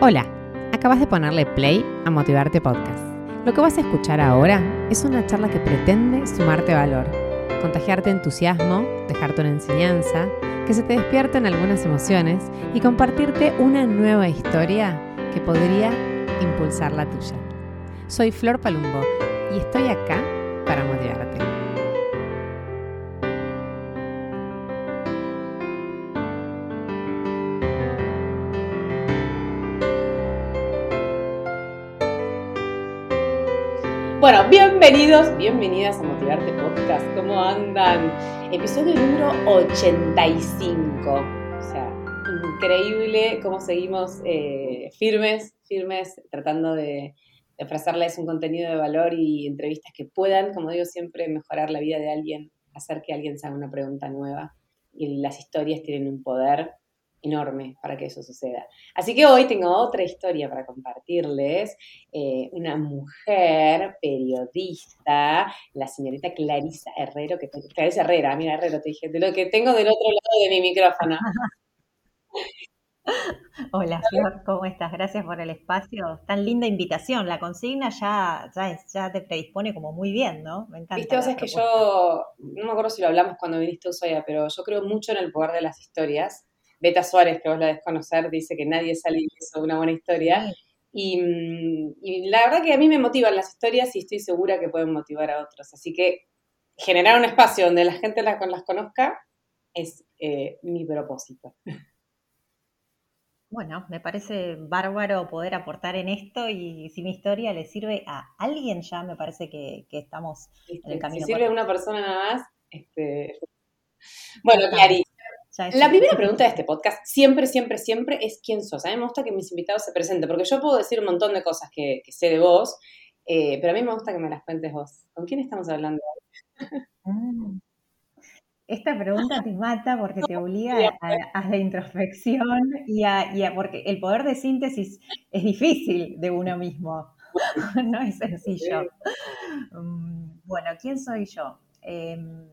Hola, acabas de ponerle play a Motivarte Podcast. Lo que vas a escuchar ahora es una charla que pretende sumarte valor, contagiarte entusiasmo, dejarte una enseñanza, que se te despierten algunas emociones y compartirte una nueva historia que podría impulsar la tuya. Soy Flor Palumbo y estoy acá Bienvenidos, bienvenidas a Motivarte Podcast. ¿Cómo andan? Episodio número 85. O sea, increíble cómo seguimos eh, firmes, firmes, tratando de, de ofrecerles un contenido de valor y entrevistas que puedan, como digo siempre, mejorar la vida de alguien, hacer que alguien se haga una pregunta nueva. Y las historias tienen un poder enorme para que eso suceda. Así que hoy tengo otra historia para compartirles. Eh, una mujer periodista, la señorita Clarisa Herrero, que Clarisa Herrera, mira Herrero, te dije, de lo que tengo del otro lado de mi micrófono. Hola, Flor, ¿cómo estás? Gracias por el espacio. Tan linda invitación. La consigna ya, ya, ya te predispone como muy bien, ¿no? Me encanta. Viste, vos es que yo, no me acuerdo si lo hablamos cuando viniste a Ushuaia, pero yo creo mucho en el poder de las historias Beta Suárez, que vos la desconocer, dice que nadie sale de una buena historia. Mm, y, la verdad que a mí me motivan las historias y estoy segura que pueden motivar a otros. Así que generar un espacio donde la gente las, las conozca es eh, mi propósito. Bueno, me parece bárbaro poder aportar en esto y si mi historia le sirve a alguien ya me parece que, estamos en el camino. Si sirve a una persona nada más, este... bueno, La primera pregunta de este podcast, siempre, siempre, siempre, es quién sos. A mí me gusta que mis invitados se presenten, porque yo puedo decir un montón de cosas que, sé de vos, eh, pero a mí me gusta que me las cuentes vos. ¿Con quién estamos hablando mm. Esta pregunta te mata porque te obliga a, la introspección y a, y a, porque el poder de síntesis es difícil de uno mismo, no es sencillo. Mm, bueno, ¿quién soy yo? Em,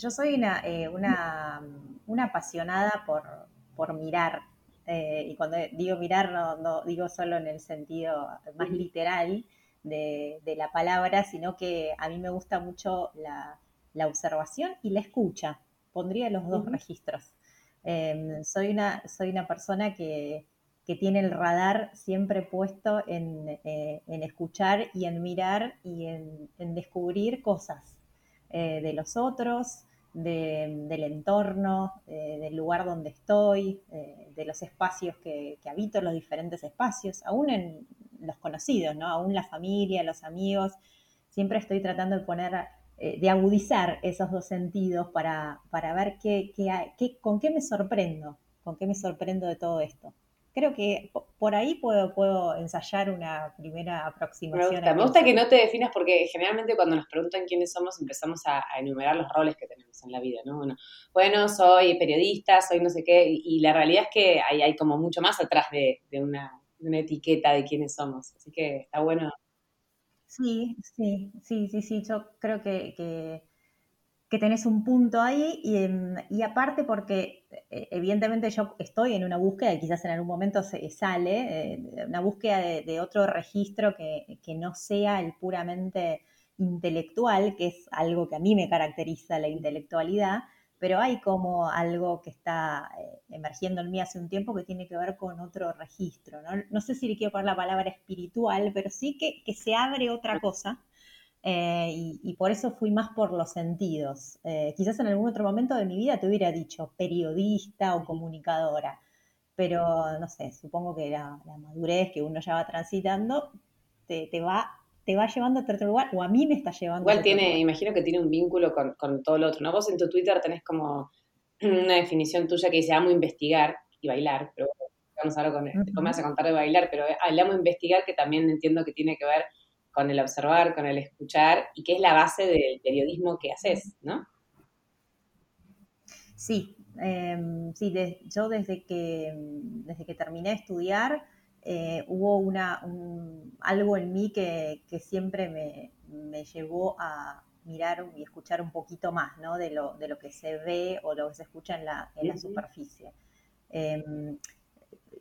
yo soy una, eh, una, una apasionada por, por mirar, eh, y cuando digo mirar no, digo solo en el sentido más literal de, la palabra, sino que a mí me gusta mucho la, observación y la escucha. Pondría los dos registros. Em, soy, una, soy una persona que, tiene el radar siempre puesto en, eh, escuchar y en mirar y en, descubrir cosas de los otros, del entorno, del lugar donde estoy, eh, de los espacios que, habito, los diferentes espacios, aún en los conocidos, ¿no? Aún la familia, los amigos, siempre estoy tratando de poner, eh, de agudizar esos dos sentidos para, para ver qué, qué, con qué me sorprendo, con qué me sorprendo de todo esto creo que por ahí puedo, puedo ensayar una primera aproximación. Me gusta, me gusta que no te definas porque generalmente cuando nos preguntan quiénes somos empezamos a, enumerar los roles que tenemos en la vida, ¿no? Bueno, soy periodista, soy no sé qué, y, la realidad es que hay, hay como mucho más atrás de, una, etiqueta de quiénes somos, así que está bueno. Sí, sí, sí, sí, sí, yo creo que que tenés un punto ahí em, y, aparte porque eh, evidentemente yo estoy en una búsqueda y quizás en algún momento se sale, eh, una búsqueda de, otro registro que, no sea el puramente intelectual, que es algo que a mí me caracteriza la intelectualidad, pero hay como algo que está eh, emergiendo en mí hace un tiempo que tiene que ver con otro registro. No, sé si le quiero poner la palabra espiritual, pero sí que, que se abre otra cosa eh, y, por eso fui más por los sentidos. Eh, quizás en algún otro momento de mi vida te hubiera dicho periodista o comunicadora, pero no sé, supongo que la, madurez que uno ya va transitando te, va te va llevando a otro lugar, o a mí me está llevando. Igual tiene, imagino que tiene un vínculo con, con, todo lo otro, ¿no? Vos en tu Twitter tenés como una definición tuya que dice amo investigar y bailar, pero vamos a hablar con, uh vas a contar de bailar, pero el amo investigar que también entiendo que tiene que ver con el observar, con el escuchar, y que es la base del periodismo que haces, ¿no? Sí, em, sí, yo desde que, desde que terminé de estudiar, eh, hubo una, algo en mí que, siempre me, llevó a mirar y escuchar un poquito más ¿no? de, lo, de lo que se ve o lo que se escucha en la, en la superficie. Em,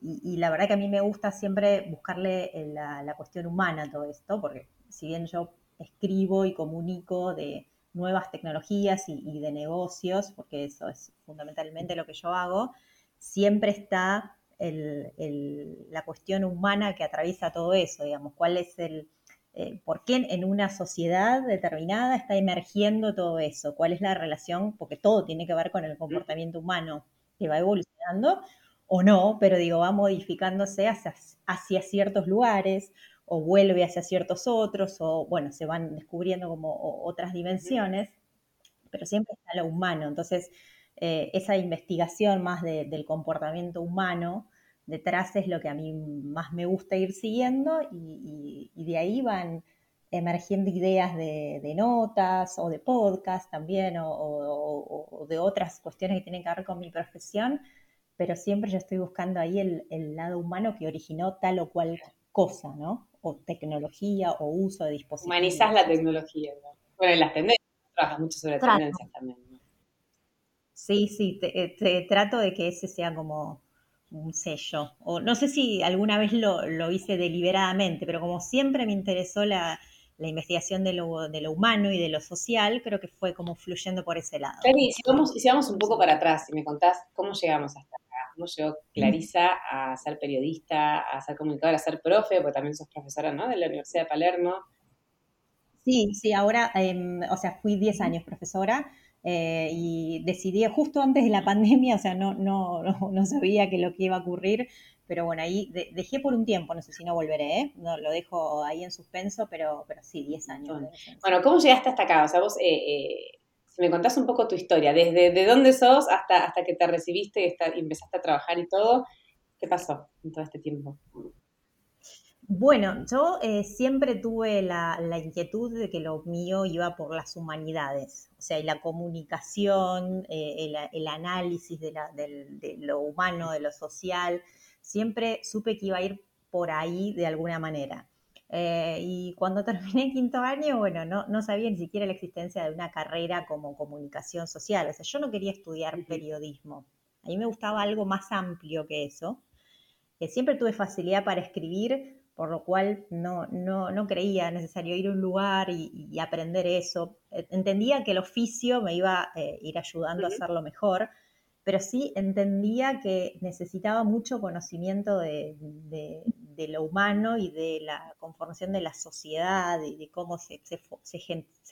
y, la verdad que a mí me gusta siempre buscarle la, cuestión humana a todo esto, porque si bien yo escribo y comunico de nuevas tecnologías y, de negocios, porque eso es fundamentalmente lo que yo hago, siempre está la cuestión humana que atraviesa todo eso, digamos, cuál es el, eh, por qué en una sociedad determinada está emergiendo todo eso, cuál es la relación, porque todo tiene que ver con el comportamiento humano que va evolucionando o no, pero digo, va modificándose hacia, ciertos lugares o vuelve hacia ciertos otros, o bueno, se van descubriendo como otras dimensiones, pero siempre está lo humano. Entonces, eh, esa investigación más del comportamiento humano detrás es lo que a mí más me gusta ir siguiendo y, de ahí van emergiendo ideas de, notas o de podcast también o, de otras cuestiones que tienen que ver con mi profesión, pero siempre yo estoy buscando ahí el, lado humano que originó tal o cual cosa, ¿no? O tecnología o uso de dispositivos. Humanizás la tecnología, ¿no? Bueno, en las tendencias, trabajas mucho sobre tendencias también, ¿no? Sí, sí, te trato de que ese sea como un sello. O no sé si alguna vez lo, hice deliberadamente, pero como siempre me interesó la, investigación de lo, de lo, humano y de lo social, creo que fue como fluyendo por ese lado. Cari, si vamos, si vamos un poco para atrás y me contás cómo llegamos hasta cómo llegó Clarisa a ser periodista, a ser comunicadora, a ser profe, porque también sos profesora, ¿no? De la Universidad de Palermo. Sí, sí, ahora, em, o sea, fui 10 años profesora, eh, y decidí justo antes de la pandemia, o sea, no, no, no, sabía que lo que iba a ocurrir, pero bueno, ahí dejé por un tiempo, no sé si no volveré, ¿eh? no, lo dejo ahí en suspenso, pero, pero sí, 10 años. Bueno, ¿cómo llegaste hasta acá? O sea, vos, eh, eh, me contás un poco tu historia, desde de dónde sos hasta, hasta que te recibiste y empezaste a trabajar y todo, ¿qué pasó en todo este tiempo? Bueno, yo eh, siempre tuve la, inquietud de que lo mío iba por las humanidades, o sea, y la comunicación, eh, el, análisis de, lo humano, de lo social, siempre supe que iba a ir por ahí de alguna manera. Eh, y cuando terminé quinto año, bueno, no, no sabía ni siquiera la existencia de una carrera como comunicación social, o sea, yo no quería estudiar periodismo, a mí me gustaba algo más amplio que eso. siempre tuve facilidad para escribir, por lo cual no, no, creía necesario ir a un lugar y, aprender eso. E, entendía que el oficio me iba a eh, ir ayudando a hacerlo mejor, pero sí entendía que necesitaba mucho conocimiento de, lo humano y de la conformación de la sociedad, y de cómo se,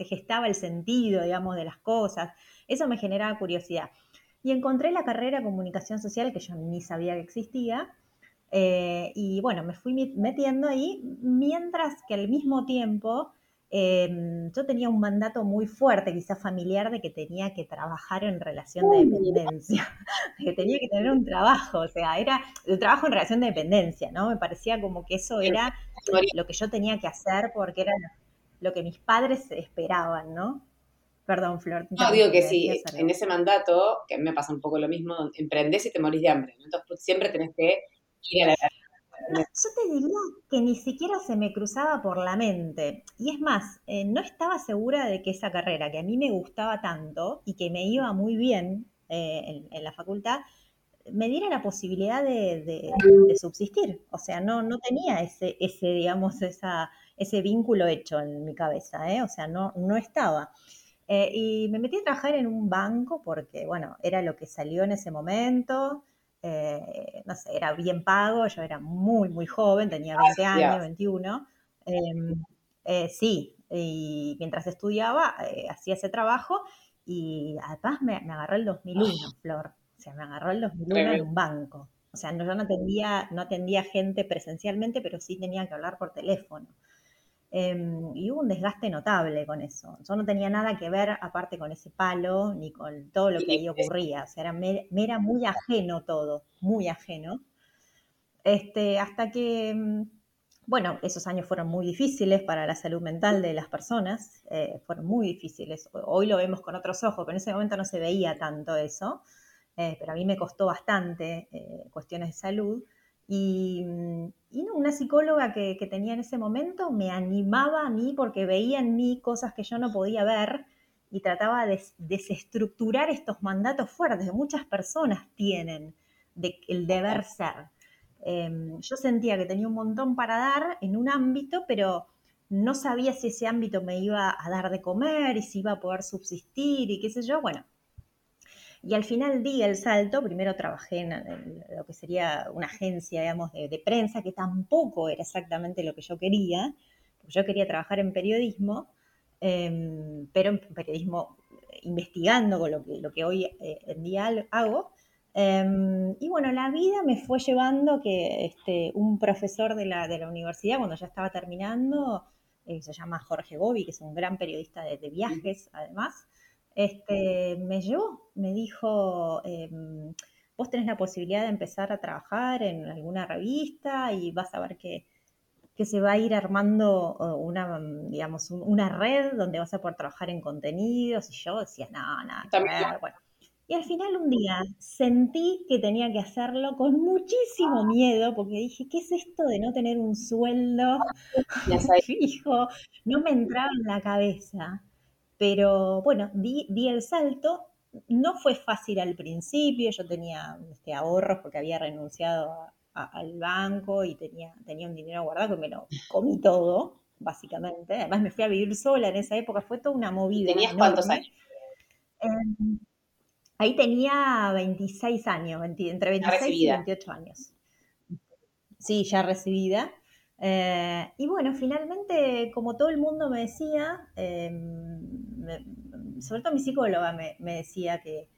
gestaba el sentido, digamos, de las cosas. Eso me generaba curiosidad. Y encontré la carrera de comunicación social que yo ni sabía que existía, eh, y bueno, me fui metiendo ahí, mientras que al mismo tiempo em, yo tenía un mandato muy fuerte, quizás familiar, de que tenía que trabajar en relación de dependencia, que tenía que tener un trabajo, o sea, era el trabajo en relación de dependencia, ¿no? Me parecía como que eso era lo que yo tenía que hacer porque era lo que mis padres esperaban, ¿no? Perdón, Flor. No, digo que sí, en ese mandato, que a mí me pasa un poco lo mismo, emprendés y te morís de hambre, Entonces pues, siempre tenés que yo te diría que ni siquiera se me cruzaba por la mente. Y es más, eh, no estaba segura de que esa carrera, que a mí me gustaba tanto y que me iba muy bien eh, en, la facultad, me diera la posibilidad de, subsistir. O sea, no, no tenía ese, ese digamos, esa, ese vínculo hecho en mi cabeza, ¿eh? O sea, no, no estaba. y me metí a trabajar en un banco porque, bueno, era lo que salió en ese momento. Eh, no sé, era bien pago, yo era muy, muy joven, tenía 20 años, 21. Em, eh, sí, y mientras estudiaba, eh, hacía ese trabajo y además me, agarró el 2001, Flor. O sea, me agarró el 2001 en un banco. O sea, no, yo no atendía, no atendía gente presencialmente, pero sí tenía que hablar por teléfono. Em, y hubo un desgaste notable con eso. Yo no tenía nada que ver aparte con ese palo ni con todo lo que ahí ocurría. O sea, era, me, era muy ajeno todo, muy ajeno. Este, hasta que, em, bueno, esos años fueron muy difíciles para la salud mental de las personas, eh, fueron muy difíciles. Hoy lo vemos con otros ojos, pero en ese momento no se veía tanto eso, eh, pero a mí me costó bastante eh, cuestiones de salud. Y, una psicóloga que, tenía en ese momento me animaba a mí porque veía en mí cosas que yo no podía ver y trataba de desestructurar estos mandatos fuertes que muchas personas tienen, el deber ser. em, yo sentía que tenía un montón para dar en un ámbito, pero no sabía si ese ámbito me iba a dar de comer y si iba a poder subsistir y qué sé yo. Bueno, y al final di el salto, primero trabajé en, lo que sería una agencia, digamos, de, prensa, que tampoco era exactamente lo que yo quería, porque yo quería trabajar en periodismo, em, pero en periodismo investigando con lo que, hoy eh, en día hago. Em, y bueno, la vida me fue llevando que este, un profesor de la, universidad, cuando ya estaba terminando, eh, se llama Jorge Gobi, que es un gran periodista de viajes, además, este, me llevó, me dijo, em, vos tenés la posibilidad de empezar a trabajar en alguna revista y vas a ver que, que se va a ir armando una, digamos, una red donde vas a poder trabajar en contenidos. Y yo decía, no, nada, bueno. Y al final un día sentí que tenía que hacerlo con muchísimo miedo, porque dije, ¿qué es esto de no tener un sueldo fijo? No me entraba en la cabeza. Pero bueno, di, el salto. No fue fácil al principio, yo tenía este, ahorros porque había renunciado al banco y tenía, tenía un dinero guardado que me lo comí todo, básicamente. Además me fui a vivir sola en esa época, fue toda una movida. ¿Tenías cuántos años? Em, ahí tenía 26 años, entre 26 y 28 años. Sí, ya recibida. Eh, y bueno, finalmente, como todo el mundo me decía, sobre todo mi psicóloga me, decía que,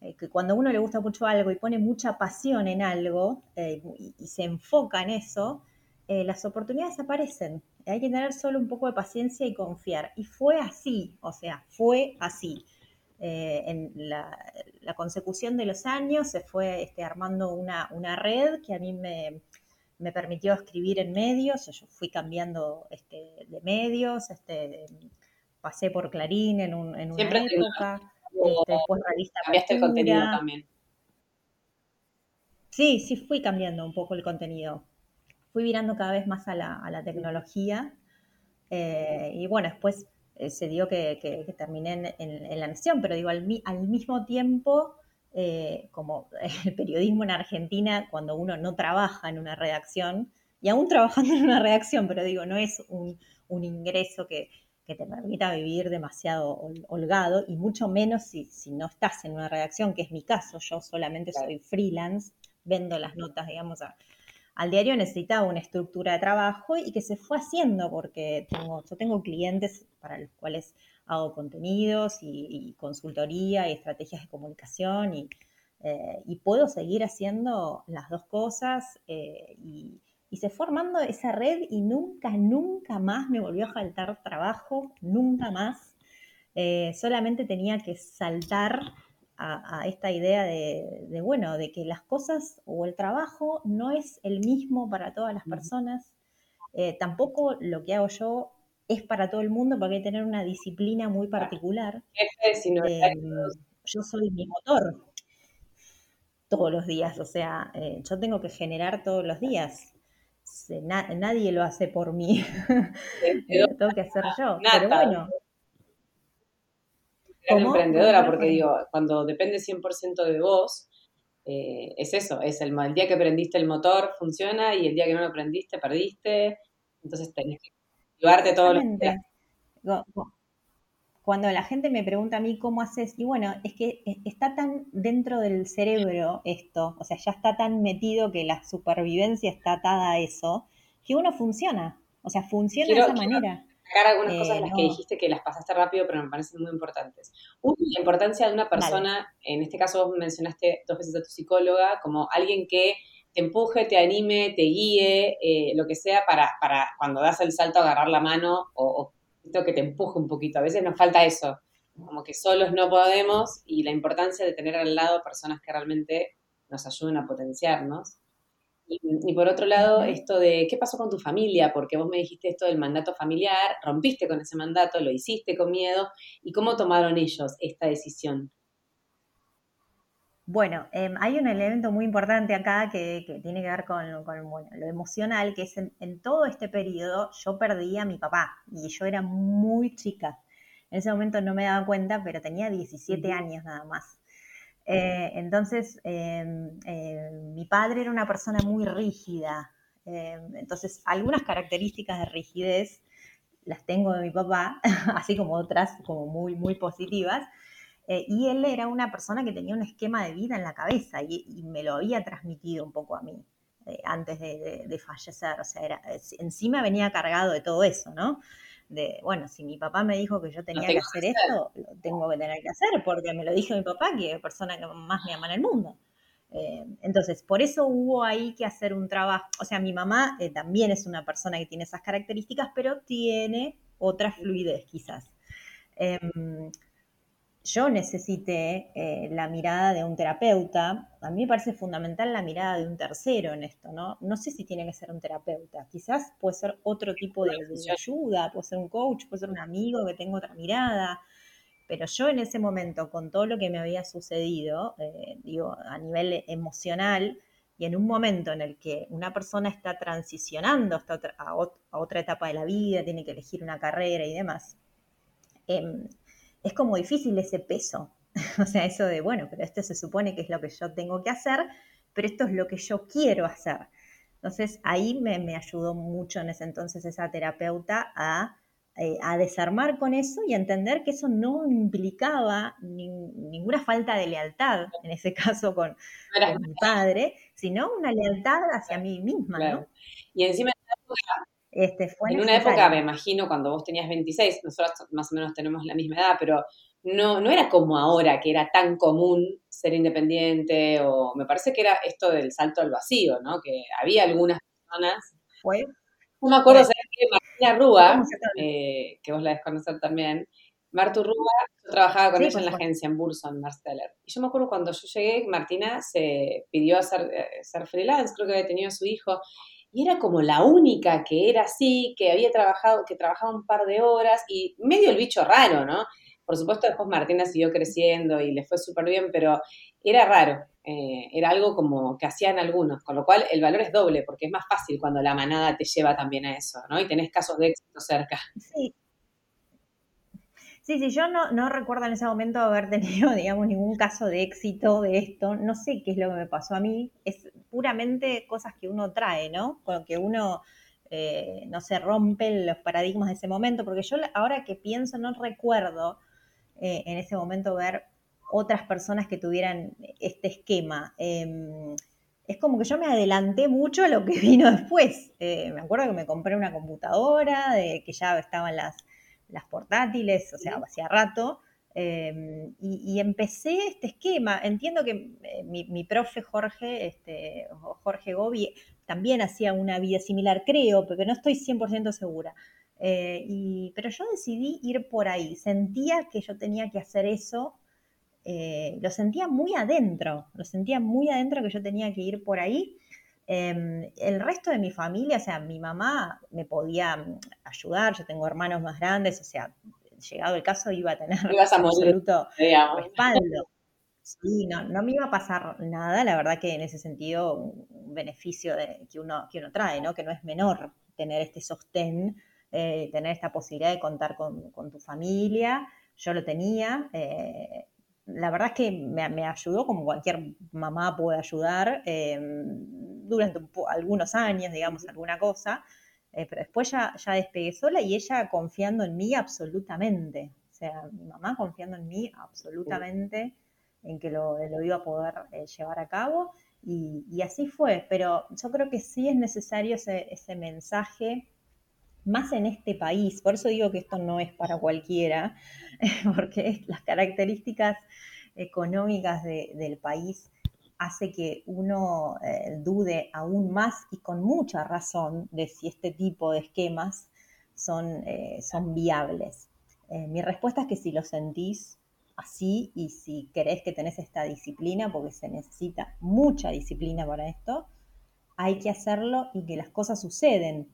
eh, cuando uno le gusta mucho algo y pone mucha pasión en algo eh, y, se enfoca en eso, las oportunidades aparecen. Hay que tener solo un poco de paciencia y confiar. Y fue así, o sea, fue así. en la, consecución de los años se fue este, armando una, una red que a mí me, me permitió escribir en medios, yo fui cambiando este, de medios, este, pasé por Clarín en, un, en una época, este, después revista Cambiaste el contenido también. Sí, sí fui cambiando un poco el contenido. Fui virando cada vez más a la, tecnología. Eh, y bueno, después eh, se dio que, terminé en, La Nación, pero digo, al, al mismo tiempo eh, como el periodismo en Argentina, cuando uno no trabaja en una redacción, y aún trabajando en una redacción, pero digo, no es un, ingreso que, te permita vivir demasiado holgado, y mucho menos si, no estás en una redacción, que es mi caso, yo solamente soy freelance, vendo las notas, digamos, al diario necesitaba una estructura de trabajo y que se fue haciendo porque tengo, yo tengo clientes para los cuales hago contenidos y, consultoría y estrategias de comunicación y, eh, puedo seguir haciendo las dos cosas eh, y, se fue formando esa red y nunca, nunca más me volvió a faltar trabajo, nunca más. Eh, solamente tenía que saltar a, esta idea de, bueno, de que las cosas o el trabajo no es el mismo para todas las personas. tampoco lo que hago yo es para todo el mundo porque hay que tener una disciplina muy particular. Eh, yo soy mi motor todos los días, o sea, eh, yo tengo que generar todos los días. Nadie lo hace por mí, lo tengo que hacer yo. Pero bueno. Emprendedora, porque digo, cuando depende 100% de vos, eh, es eso, es el, el día que prendiste el motor funciona y el día que no lo prendiste perdiste, entonces tenés que cuando la gente me pregunta a mí cómo haces, y bueno, es que e, está tan dentro del cerebro esto, o sea, ya está tan metido que la supervivencia está atada a eso, que uno funciona, o sea, funciona de esa manera. algunas cosas en las que eh, dijiste que las pasaste rápido, pero me parecen muy importantes. Una, la importancia de una persona, en este caso vos mencionaste dos veces a tu psicóloga, como alguien que te empuje, te anime, te guíe, eh, lo que sea, para, para cuando das el salto agarrar la mano o, o que te empuje un poquito. A veces nos falta eso, como que solos no podemos y la importancia de tener al lado personas que realmente nos ayuden a potenciarnos. Y, por otro lado, esto de qué pasó con tu familia, porque vos me dijiste esto del mandato familiar, rompiste con ese mandato, lo hiciste con miedo, y cómo tomaron ellos esta decisión. Bueno, em, hay un elemento muy importante acá que, tiene que ver con, lo emocional, que es en, todo este periodo yo perdí a mi papá y yo era muy chica. En ese momento no me daba cuenta, pero tenía 17 años nada más. Eh, entonces, em, em, mi padre era una persona muy rígida. Entonces, algunas características de rigidez las tengo de mi papá, así como otras como muy, muy positivas. Eh, y él era una persona que tenía un esquema de vida en la cabeza y, me lo había transmitido un poco a mí eh, antes de, fallecer. O sea, era, encima venía cargado de todo eso, ¿no? De, bueno, si mi papá me dijo que yo tenía que hacer esto, lo tengo que tener que hacer porque me lo dijo mi papá, que es la persona que más me ama en el mundo. Eh, entonces, por eso hubo ahí que hacer un trabajo. O sea, mi mamá también es una persona que tiene esas características, pero tiene otra fluidez quizás. Yo necesité eh, la mirada de un terapeuta. A mí me parece fundamental la mirada de un tercero en esto, ¿no? No sé si tiene que ser un terapeuta. Quizás puede ser otro tipo de, ayuda, puede ser un coach, puede ser un amigo que tenga otra mirada. Pero yo en ese momento, con todo lo que me había sucedido, eh, digo, a nivel emocional, y en un momento en el que una persona está transicionando hasta otra, a, otra etapa de la vida, tiene que elegir una carrera y demás, em, es como difícil ese peso. o sea, eso de, bueno, pero esto se supone que es lo que yo tengo que hacer, pero esto es lo que yo quiero hacer. Entonces, ahí me, ayudó mucho en ese entonces esa terapeuta a, eh, desarmar con eso y a entender que eso no implicaba ninguna falta de lealtad, en ese caso con, mi padre, sino una lealtad hacia mí misma, ¿no? Y encima este, en una época, me imagino, cuando vos tenías 26, nosotros más o menos tenemos la misma edad, pero no, no era como ahora, que era tan común ser independiente, o me parece que era esto del salto al vacío, ¿no? Que había algunas personas. ¿Fue? No me acuerdo, ¿sabes que Martina Rúa, eh, que vos la desconocer también, Martu Rúa, yo trabajaba con ella en la agencia, en Burson, Marsteller. Y yo me acuerdo cuando yo llegué, Martina se pidió a ser, eh, ser freelance, creo que había tenido a su hijo, y era como la única que era así, que había trabajado, que trabajaba un par de horas y medio el bicho raro, ¿no? Por supuesto después Martina siguió creciendo y le fue súper bien, pero era raro, eh, era algo como que hacían algunos, con lo cual el valor es doble, porque es más fácil cuando la manada te lleva también a eso, ¿no? Y tenés casos de éxito cerca. Sí, Sí, sí, yo no, no recuerdo en ese momento haber tenido, digamos, ningún caso de éxito de esto. No sé qué es lo que me pasó a mí. Es puramente cosas que uno trae, ¿no? Con que uno eh, no se rompe los paradigmas de ese momento. Porque yo ahora que pienso, no recuerdo eh, en ese momento ver otras personas que tuvieran este esquema. Em, es como que yo me adelanté mucho a lo que vino después. Eh, me acuerdo que me compré una computadora, de que ya estaban las las portátiles, o sea, hacía rato, em, y, empecé este esquema. Entiendo que eh, mi, profe Jorge, este, Jorge Gobi, también hacía una vida similar, creo, porque no estoy 100% segura. Eh, pero yo decidí ir por ahí. Sentía que yo tenía que hacer eso. Eh, lo sentía muy adentro, lo sentía muy adentro que yo tenía que ir por ahí. Em, el resto de mi familia, o sea, mi mamá me podía mm, ayudar, yo tengo hermanos más grandes, o sea, llegado el caso iba a tener absoluto respaldo. Sí, no, no me iba a pasar nada, la verdad que en ese sentido un beneficio de, que, uno, que uno trae, ¿no? que no es menor tener este sostén, eh, tener esta posibilidad de contar con, tu familia, yo lo tenía, eh, la verdad es que me, ayudó como cualquier mamá puede ayudar em, durante algunos años, digamos, alguna cosa, eh, pero después ya, ya despegué sola y ella confiando en mí absolutamente. O sea, mi mamá confiando en mí absolutamente en que lo, iba a poder eh, llevar a cabo y, así fue. Pero yo creo que sí es necesario ese, ese mensaje más en este país, por eso digo que esto no es para cualquiera, porque las características económicas del país hace que uno eh, dude aún más y con mucha razón de si este tipo de esquemas son, eh, son viables. Eh, mi respuesta es que si lo sentís así y si querés que tenés esta disciplina, porque se necesita mucha disciplina para esto, hay que hacerlo y que las cosas suceden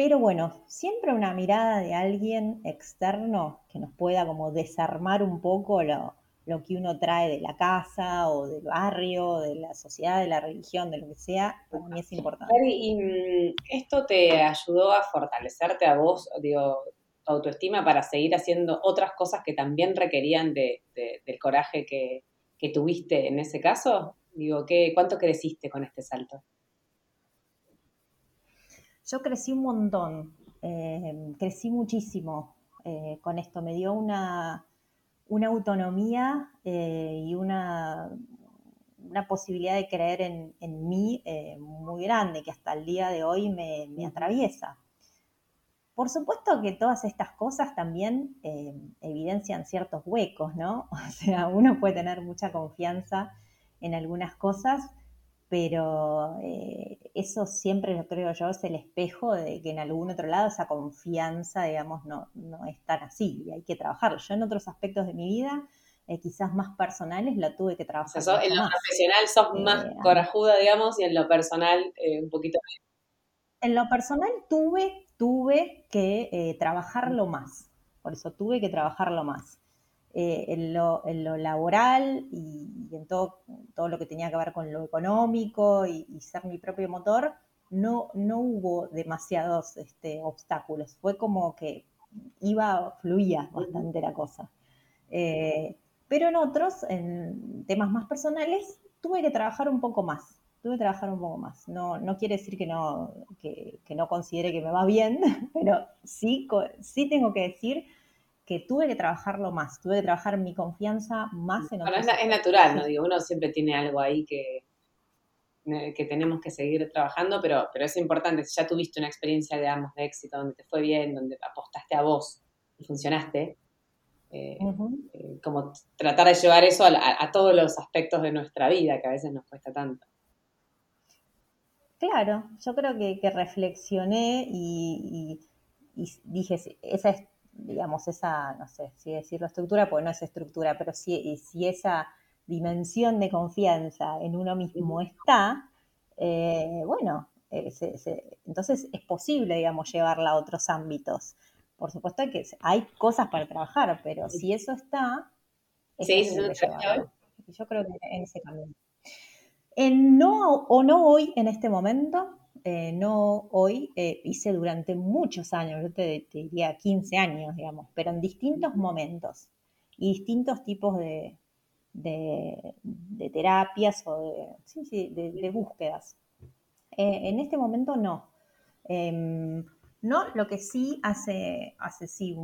pero bueno, siempre una mirada de alguien externo que nos pueda como desarmar un poco lo, que uno trae de la casa o del barrio, de la sociedad, de la religión, de lo que sea, para mí es importante. ¿Y mm, esto te ayudó a fortalecerte a vos, digo, tu autoestima para seguir haciendo otras cosas que también requerían de, del coraje que, que tuviste en ese caso? Digo, ¿qué, ¿cuánto creciste con este salto? Yo crecí un montón, eh, crecí muchísimo eh, con esto, me dio una, una autonomía eh, y una, una posibilidad de creer en, mí muy grande, que hasta el día de hoy me, me atraviesa. Por supuesto que todas estas cosas también evidencian ciertos huecos, ¿no? O sea, uno puede tener mucha confianza en algunas cosas, pero eh, eso siempre lo creo yo es el espejo de que en algún otro lado esa confianza, digamos, no, no es tan así y hay que trabajarlo. Yo en otros aspectos de mi vida, eh, quizás más personales, la tuve que trabajar. en lo profesional sos más eh, corajuda, digamos, y en lo personal un poquito menos. En lo personal tuve, tuve que trabajarlo más, por eso tuve que trabajarlo más. Eh, en, lo, laboral y, en todo, todo, lo que tenía que ver con lo económico y, ser mi propio motor, no, no hubo demasiados este, obstáculos. Fue como que iba, fluía bastante la cosa. Eh, pero en otros, en temas más personales, tuve que trabajar un poco más. Tuve que trabajar un poco más. No, no quiere decir que no, que no considere que me va bien, pero sí, sí tengo que decir que tuve que trabajarlo más, tuve que trabajar mi confianza más en bueno, es, es, natural, ¿no? Digo, uno siempre tiene algo ahí que, eh, que tenemos que seguir trabajando, pero, pero es importante, si ya tuviste una experiencia, digamos, de éxito, donde te fue bien, donde apostaste a vos y funcionaste, eh, eh, como tratar de llevar eso a, todos los aspectos de nuestra vida, que a veces nos cuesta tanto. Claro, yo creo que, reflexioné y, y, y, dije, esa es digamos, esa, no sé si decirlo estructura, porque no es estructura, pero si, si esa dimensión de confianza en uno mismo está, eh, bueno, eh, entonces es posible, digamos, llevarla a otros ámbitos. Por supuesto que hay cosas para trabajar, pero si eso está, sí, yo creo que en ese camino. En no o no hoy, en este momento, eh, no hoy, eh, hice durante muchos años, yo te, diría 15 años, digamos, pero en distintos momentos y distintos tipos de, terapias o de, búsquedas. Eh, en este momento no. Em, no, lo que sí hace, hace sí,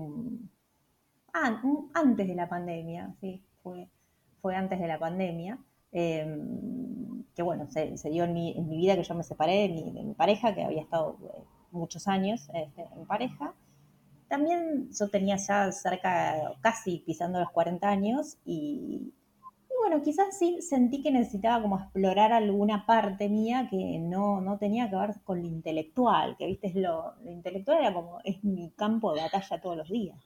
antes de la pandemia, sí, fue, fue antes de la pandemia. Em, que bueno, se, dio en mi, vida que yo me separé de mi, pareja, que había estado eh, muchos años este, en pareja. También yo tenía ya cerca, casi pisando los 40 años y, bueno, quizás sí sentí que necesitaba como explorar alguna parte mía que no, no tenía que ver con lo intelectual, que viste, lo, lo intelectual era como, es mi campo de batalla todos los días.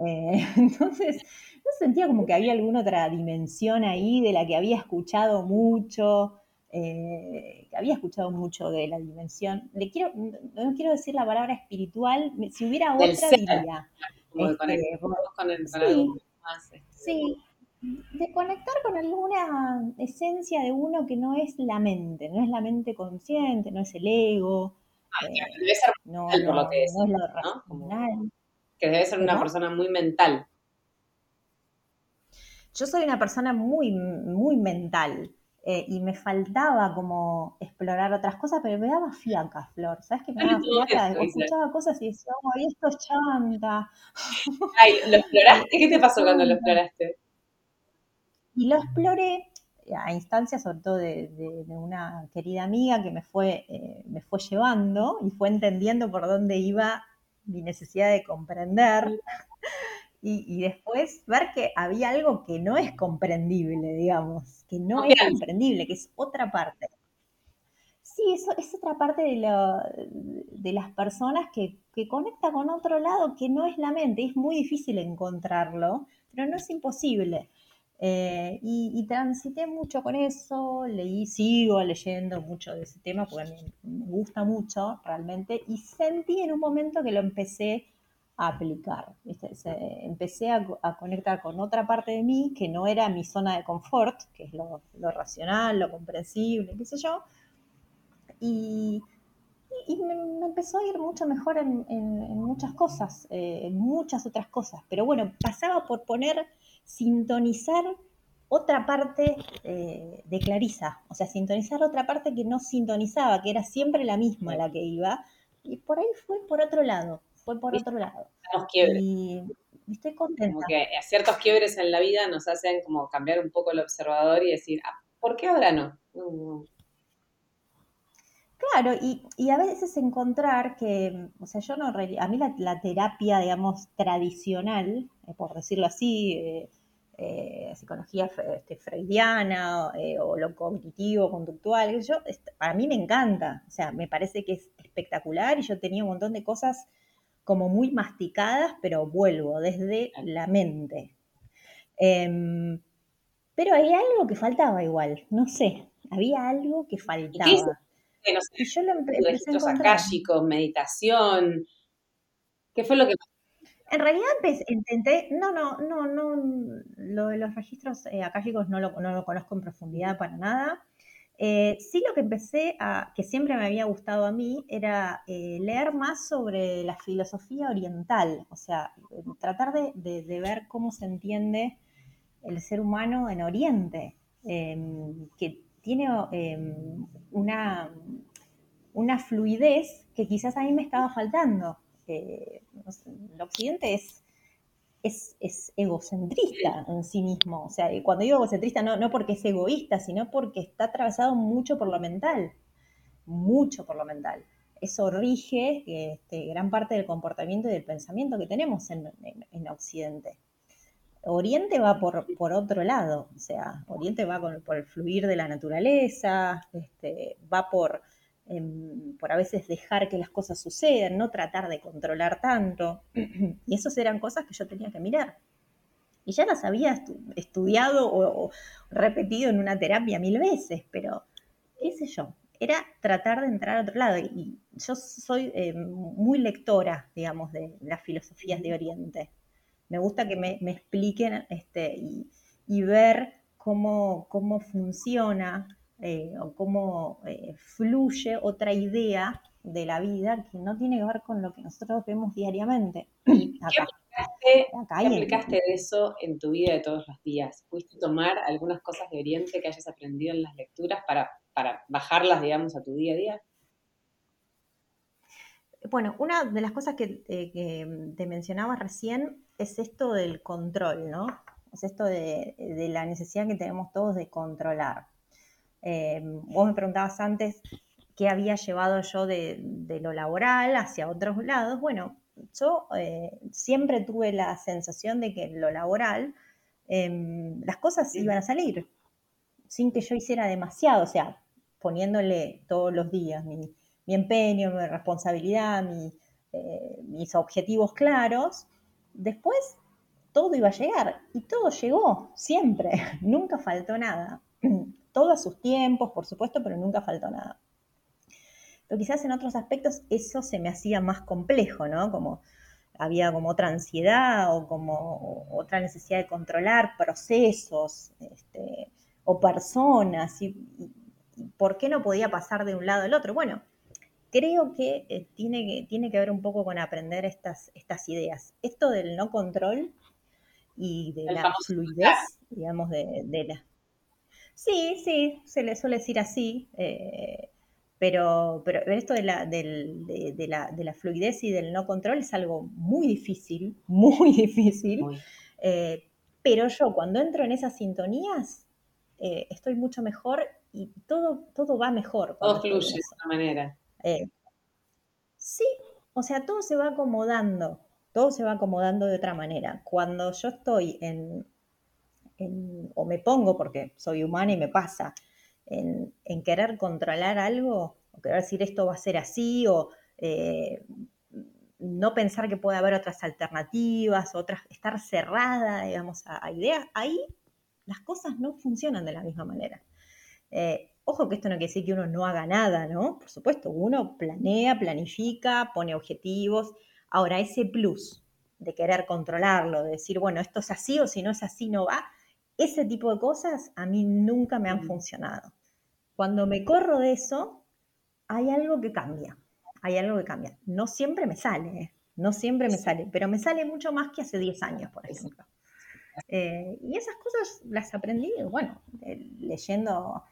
Eh, entonces, no sentía como que había alguna otra dimensión ahí de la que había escuchado mucho, eh, que había escuchado mucho de la dimensión. Le quiero, no quiero decir la palabra espiritual, si hubiera otra diría. sí, de conectar con alguna esencia de uno que no es la mente, no es la mente consciente, no es el ego. Ah, debe ser no, por lo que es, no es lo racional que debe ser una persona muy mental. Yo soy una persona muy, muy mental eh, y me faltaba como explorar otras cosas, pero me daba fiaca, Flor. ¿Sabes qué me daba fiaca? Escuchaba cosas y decía, ay, esto es chanta. Ay, ¿lo exploraste? ¿Qué te pasó cuando lo exploraste? Y lo exploré a instancias sobre todo de, una querida amiga que me fue, eh, me fue llevando y fue entendiendo por dónde iba mi necesidad de comprender y, después ver que había algo que no es comprendible, digamos, que no es comprendible, que es otra parte. Sí, eso es otra parte de, de las personas que, que conecta con otro lado que no es la mente. Es muy difícil encontrarlo, pero no es imposible. Eh, y, transité mucho con eso, leí, sigo leyendo mucho de ese tema porque me, gusta mucho realmente y sentí en un momento que lo empecé a aplicar. empecé a, conectar con otra parte de mí que no era mi zona de confort, que es lo, racional, lo comprensible, qué sé yo, y, me, empezó a ir mucho mejor en, muchas cosas, eh, en muchas otras cosas. Pero bueno, pasaba por poner sintonizar otra parte eh, de Clarisa, o sea, sintonizar otra parte que no sintonizaba, que era siempre la misma la que iba, y por ahí fue por otro lado, fue por otro lado. Y estoy contenta. Como que ciertos quiebres en la vida nos hacen como cambiar un poco el observador y decir, ah, ¿por qué ahora no? Claro, y, a veces encontrar que, o sea, yo no, a mí la, terapia, digamos, tradicional, por decirlo así, eh, eh, psicología este, freudiana o lo cognitivo, conductual, yo, para mí me encanta, o sea, me parece que es espectacular y yo tenía un montón de cosas como muy masticadas, pero vuelvo desde la mente. Em, pero hay algo que faltaba igual, no sé, había algo que faltaba. ¿Y yo lo empecé a meditación. ¿Qué fue lo que en realidad intenté, no, no, no, no, lo de los registros eh, no lo, no lo conozco en profundidad para nada. Eh, sí lo que empecé a, que siempre me había gustado a mí, era eh, leer más sobre la filosofía oriental, o sea, tratar de, ver cómo se entiende el ser humano en Oriente, em, que tiene em, una, una fluidez que quizás a mí me estaba faltando. El occidente es, es, egocentrista en sí mismo. O sea, cuando digo egocentrista no, no porque es egoísta, sino porque está atravesado mucho por lo mental, mucho por lo mental. Eso rige este, gran parte del comportamiento y del pensamiento que tenemos en, Occidente. Oriente va por, por, otro lado, o sea, Oriente va por el fluir de la naturaleza, este, va por Por a veces dejar que las cosas sucedan, no tratar de controlar tanto. Y esas eran cosas que yo tenía que mirar. Y ya las había estudiado o, repetido en una terapia mil veces, pero qué sé yo, era tratar de entrar a otro lado. Y yo soy em, muy lectora, digamos, de las filosofías de Oriente. Me gusta que me, expliquen este, y, ver cómo, cómo funciona eh, o cómo eh, fluye otra idea de la vida que no tiene que ver con lo que nosotros vemos diariamente. ¿Qué aplicaste, de eso en tu vida de todos los días? ¿Pudiste tomar algunas cosas de Oriente que hayas aprendido en las lecturas para, para bajarlas, digamos, a tu día a día? Bueno, una de las cosas que, eh, que, te mencionaba recién es esto del control, ¿no? Es esto de, de, la necesidad que tenemos todos de controlar. Eh, vos me preguntabas antes qué había llevado yo de, lo laboral hacia otros lados. Bueno, yo eh, siempre tuve la sensación de que en lo laboral em, las cosas iban a salir sin que yo hiciera demasiado, o sea, poniéndole todos los días mi, empeño, mi responsabilidad, eh, mis objetivos claros. Después todo iba a llegar y todo llegó, siempre, nunca faltó nada todos sus tiempos, por supuesto, pero nunca faltó nada. Pero quizás en otros aspectos eso se me hacía más complejo, ¿no? Como había como otra ansiedad o como otra necesidad de controlar procesos este, o personas y, por qué no podía pasar de un lado al otro. Bueno, creo que, eh, tiene, que tiene que ver un poco con aprender estas, estas ideas. Esto del no control y de la fluidez, digamos, de, de, la, Sí, sí, se le suele decir así, eh, pero, pero esto de la, de, la, de la fluidez y del no control es algo muy difícil, muy difícil. Eh, pero yo cuando entro en esas sintonías eh, estoy mucho mejor y todo, todo va mejor. Todo fluye de esa manera. sí, o sea, todo se va acomodando, todo se va acomodando de otra manera. Cuando yo estoy en, o me pongo, porque soy humana y me pasa, en, querer controlar algo, o querer decir esto va a ser así, o eh, no pensar que puede haber otras alternativas, otras, estar cerrada, digamos, a, ideas, ahí las cosas no funcionan de la misma manera. Eh, ojo que esto no quiere decir que uno no haga nada, ¿no? Por supuesto, uno planea, planifica, pone objetivos. Ahora, ese plus de querer controlarlo, de decir, bueno, esto es así o si no es así no va, ese tipo de cosas a mí nunca me han funcionado. Cuando me corro de eso, hay algo que cambia, hay algo que cambia. No siempre me sale, ¿eh? no siempre me sale, pero me sale mucho más que hace 10 años, por ejemplo. Eh, y esas cosas las aprendí, bueno, leyendo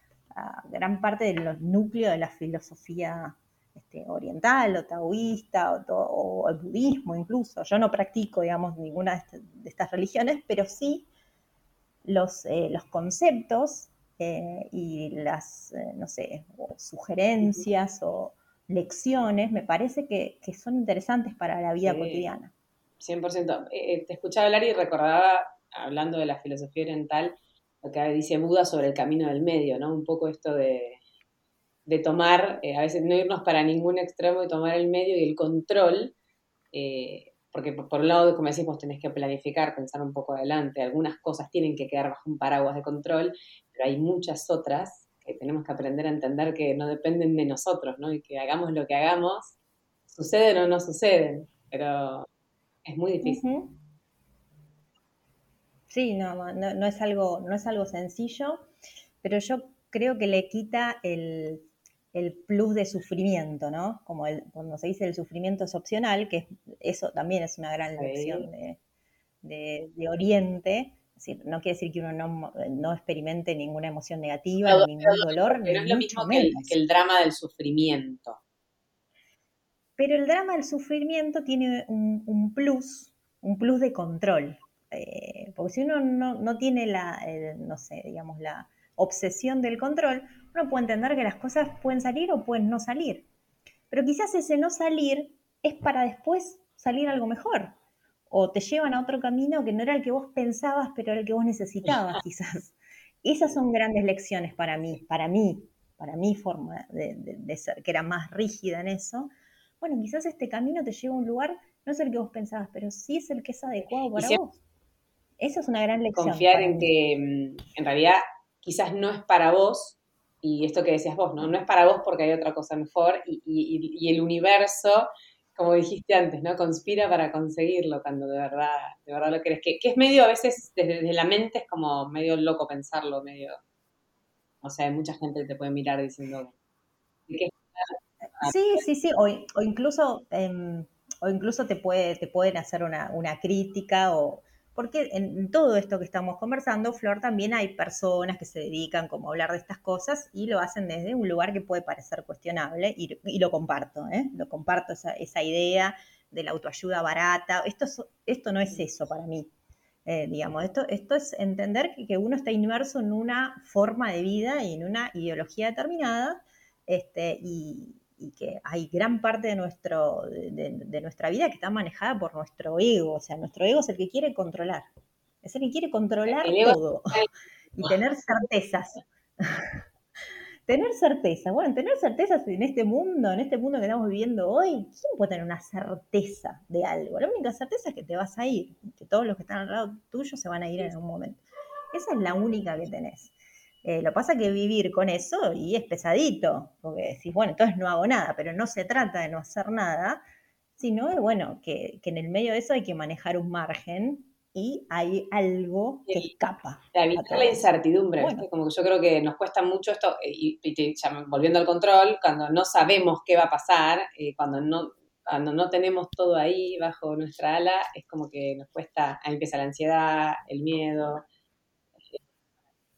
gran parte del núcleo de la filosofía este, oriental o taoísta o, el budismo incluso. Yo no practico, digamos, ninguna de, este, estas religiones, pero sí los, eh, los conceptos eh, y las, no sé, sugerencias o lecciones me parece que, son interesantes para la vida cotidiana. 100%. Eh, te escuchaba hablar y recordaba, hablando de la filosofía oriental, lo que dice Buda sobre el camino del medio, ¿no? Un poco esto de, tomar, eh, a veces no irnos para ningún extremo y tomar el medio y el control, eh, porque por, un lado, como decimos, tenés que planificar, pensar un poco adelante, algunas cosas tienen que quedar bajo un paraguas de control, pero hay muchas otras que tenemos que aprender a entender que no dependen de nosotros, ¿no? Y que hagamos lo que hagamos, suceden o no suceden, pero es muy difícil. Sí, no, no, es algo, no es algo sencillo, pero yo creo que le quita el, plus de sufrimiento, ¿no? Como el, cuando se dice el sufrimiento es opcional, que eso también es una gran lección de, Oriente. no quiere decir que uno no, experimente ninguna emoción negativa, ningún dolor. Pero es lo mismo que el, drama del sufrimiento. Pero el drama del sufrimiento tiene un plus, un plus de control. Eh, porque si uno no, tiene la, no sé, digamos, la obsesión del control, uno puede entender que las cosas pueden salir o pueden no salir. Pero quizás ese no salir es para después salir algo mejor. O te llevan a otro camino que no era el que vos pensabas, pero era el que vos necesitabas, quizás. Esas son grandes lecciones para mí, para mí, para mi forma de, ser, que era más rígida en eso. Bueno, quizás este camino te lleva a un lugar, no es el que vos pensabas, pero sí es el que es adecuado para vos. Eso es una gran lección. Confiar en que mm, en realidad quizás no es para vos, y esto que decías vos, ¿no? No es para vos porque hay otra cosa mejor, y, el universo, como dijiste antes, ¿no? Conspira para conseguirlo cuando de verdad, de verdad lo querés. Que, es medio, a veces, desde, la mente es como medio loco pensarlo, medio. O sea, mucha gente te puede mirar diciendo. Sí, sí, sí, o, incluso, em, o incluso te, puede, te pueden hacer una, una crítica o porque en todo esto que estamos conversando, Flor, también hay personas que se dedican como a hablar de estas cosas y lo hacen desde un lugar que puede parecer cuestionable y, lo comparto, ¿eh? lo comparto esa, idea de la autoayuda barata. Esto, no es eso para mí. Eh, digamos, esto, es entender que, uno está inmerso en una forma de vida y en una ideología determinada este, y que hay gran parte de, nuestro, de, nuestra vida que está manejada por nuestro ego. O sea, nuestro ego es el que quiere controlar. Es el que quiere controlar todo y tener certezas. tener certeza. Bueno, tener certezas en este mundo, en este mundo que estamos viviendo hoy, ¿quién puede tener una certeza de algo? La única certeza es que te vas a ir, que todos los que están al lado tuyo se van a ir en algún momento. Esa es la única que tenés. Eh, lo que pasa es que vivir con eso y es pesadito, porque decís, bueno, entonces no hago nada, pero no se trata de no hacer nada, sino de, bueno, que, en el medio de eso hay que manejar un margen y hay algo que escapa. Evitar la incertidumbre, como que yo creo que nos cuesta mucho esto, eh, y, volviendo al control, cuando no sabemos qué va a pasar, eh, cuando no cuando no tenemos todo ahí bajo nuestra ala, es como que nos cuesta, ahí empieza la ansiedad, el miedo,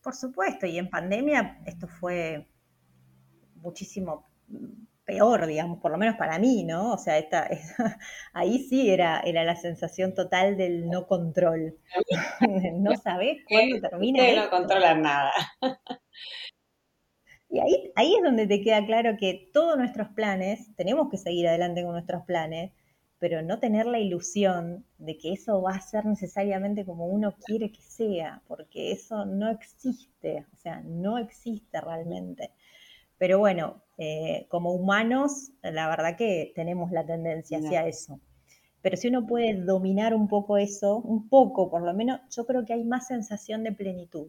por supuesto, y en pandemia esto fue muchísimo peor, digamos, por lo menos para mí, ¿no? O sea, esta, ahí sí era, era la sensación total del no control. no sabés cuándo termina. no controlar nada. Y ahí, ahí es donde te queda claro que todos nuestros planes, tenemos que seguir adelante con nuestros planes, pero no tener la ilusión de que eso va a ser necesariamente como uno quiere que sea, porque eso no existe, o sea, no existe realmente. Pero bueno, eh, como humanos, la verdad que tenemos la tendencia hacia eso. Pero si uno puede dominar un poco eso, un poco por lo menos, yo creo que hay más sensación de plenitud,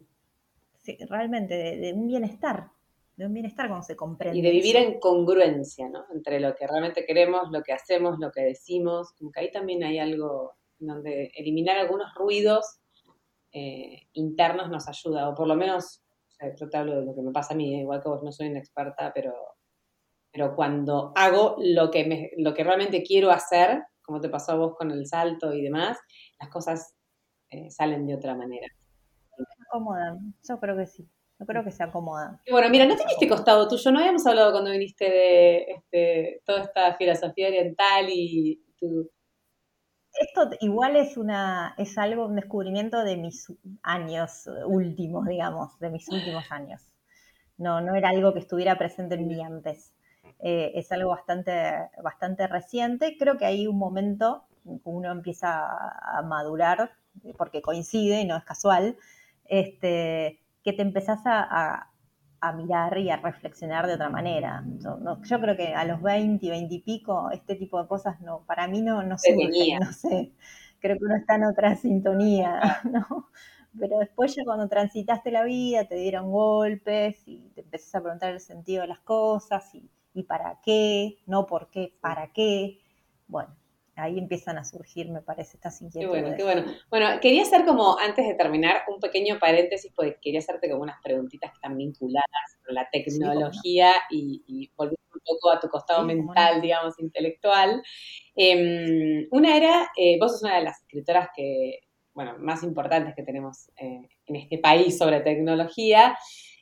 realmente de un bienestar, de un bienestar cuando se comprende. Y de vivir en congruencia, ¿no? Entre lo que realmente queremos, lo que hacemos, lo que decimos. Como que ahí también hay algo donde eliminar algunos ruidos eh, internos nos ayuda, o por lo menos, yo te hablo de lo que me pasa a mí, ¿eh? igual que vos no soy una experta, pero, pero cuando hago lo que, me, lo que realmente quiero hacer, como te pasó a vos con el salto y demás, las cosas eh, salen de otra manera. Acomodan, yo creo que sí. Yo creo que se acomodan. bueno, mira, no tenías este costado tuyo, no habíamos hablado cuando viniste de este, toda esta filosofía oriental y tu, esto igual es una es algo, un descubrimiento de mis años últimos, digamos, de mis últimos años. No, no era algo que estuviera presente en mí antes. Eh, es algo bastante, bastante reciente. Creo que hay un momento uno empieza a madurar, porque coincide y no es casual, este, que te empezás a, a mirar y a reflexionar de otra manera. Yo, creo que a los 20, 20 y pico, este tipo de cosas no, para mí no, no surgen, no sé. Creo que uno está en otra sintonía, ¿no? Pero después ya cuando transitaste la vida, te dieron golpes y te empezás a preguntar el sentido de las cosas y, y para qué, no por qué, para qué. Bueno, ahí empiezan a surgir, me parece, estas inquietudes. Qué bueno, qué bueno. Bueno, quería hacer como, antes de terminar, un pequeño paréntesis, porque quería hacerte como unas preguntitas que están vinculadas con la tecnología y, y volver un poco a tu costado mental, digamos, intelectual. Em, una era, eh, vos sos una de las escritoras que, bueno, más importantes que tenemos eh, en este país sobre tecnología,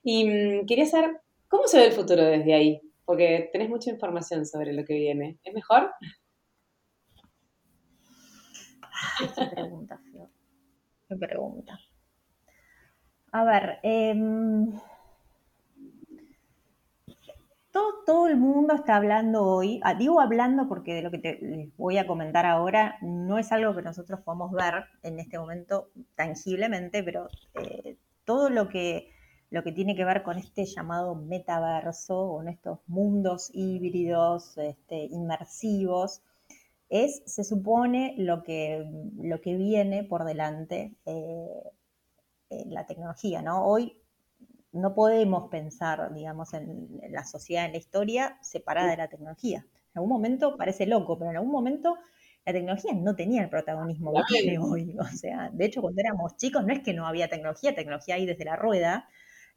y mm, quería saber, ¿cómo se ve el futuro desde ahí? Porque tenés mucha información sobre lo que viene. ¿Es mejor? Qué pregunta, Flor. Qué pregunta. A ver, em, todo, todo, el mundo está hablando hoy, ah, digo hablando porque de lo que te, les voy a comentar ahora no es algo que nosotros podamos ver en este momento tangiblemente, pero eh, todo lo que, lo que tiene que ver con este llamado metaverso, con estos mundos híbridos, este, inmersivos, es, se supone, lo que, lo que viene por delante eh, en la tecnología, ¿no? Hoy no podemos pensar, digamos, en, la sociedad, en la historia, separada de la tecnología. En algún momento parece loco, pero en algún momento la tecnología no tenía el protagonismo que tiene hoy. O sea, de hecho, cuando éramos chicos no es que no había tecnología, tecnología ahí desde la rueda,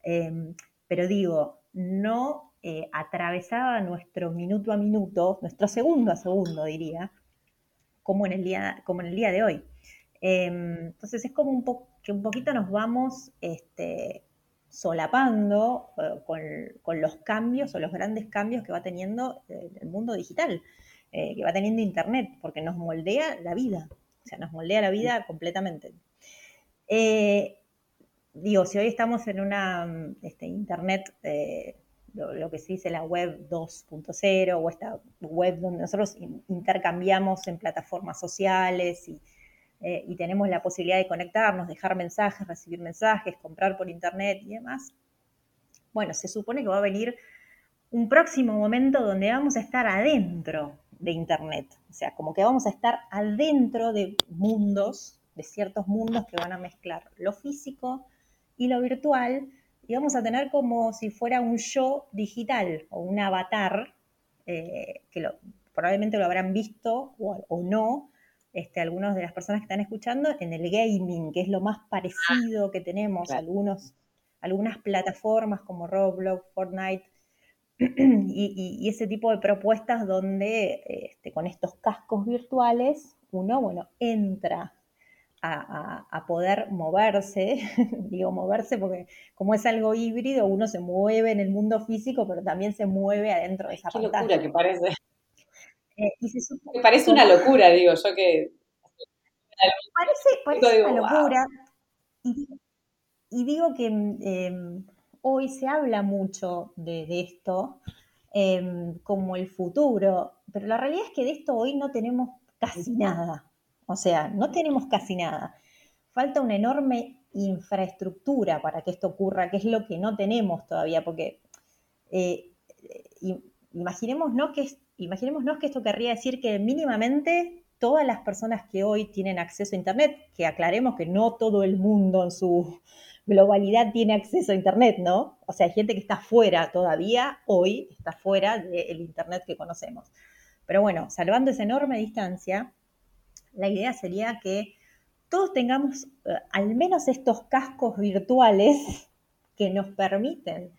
eh, pero digo, no eh, atravesaba nuestro minuto a minuto, nuestro segundo a segundo, diría, como en el día, como en el día de hoy. Em, entonces es como un que un poquito nos vamos este, solapando eh, con, los cambios o los grandes cambios que va teniendo eh, el mundo digital, eh, que va teniendo Internet, porque nos moldea la vida, o sea, nos moldea la vida completamente. digo, si hoy estamos en una este, Internet lo, que se dice la web 2.0 o esta web donde nosotros intercambiamos en plataformas sociales eh, y, tenemos la posibilidad de conectarnos, dejar mensajes, recibir mensajes, comprar por internet y demás. Bueno, se supone que va a venir un próximo momento donde vamos a estar adentro de internet, o sea, como que vamos a estar adentro de mundos, de ciertos mundos que van a mezclar lo físico y lo virtual y vamos a tener como si fuera un yo digital o un avatar, eh, que probablemente lo habrán visto o, no, este, algunas de las personas que están escuchando, en el gaming, que es lo más parecido que tenemos, algunos, algunas plataformas como Roblox, Fortnite, y, ese tipo de propuestas donde este, con estos cascos virtuales uno, bueno, entra a, poder moverse, digo moverse porque como es algo híbrido, uno se mueve en el mundo físico, pero también se mueve adentro de esa Qué locura que parece. Eh, me parece una locura, digo yo que... Parece, una locura. Y, digo que em, hoy se habla mucho de, esto em, como el futuro, pero la realidad es que de esto hoy no tenemos casi nada. O sea, no tenemos casi nada. Falta una enorme infraestructura para que esto ocurra, que es lo que no tenemos todavía, porque eh, imaginémonos, que, imaginémonos que esto querría decir que mínimamente todas las personas que hoy tienen acceso a Internet, que aclaremos que no todo el mundo en su globalidad tiene acceso a Internet, ¿no? O sea, hay gente que está fuera todavía, hoy está fuera del Internet que conocemos. Pero bueno, salvando esa enorme distancia, la idea sería que todos tengamos eh, al menos estos cascos virtuales que nos permiten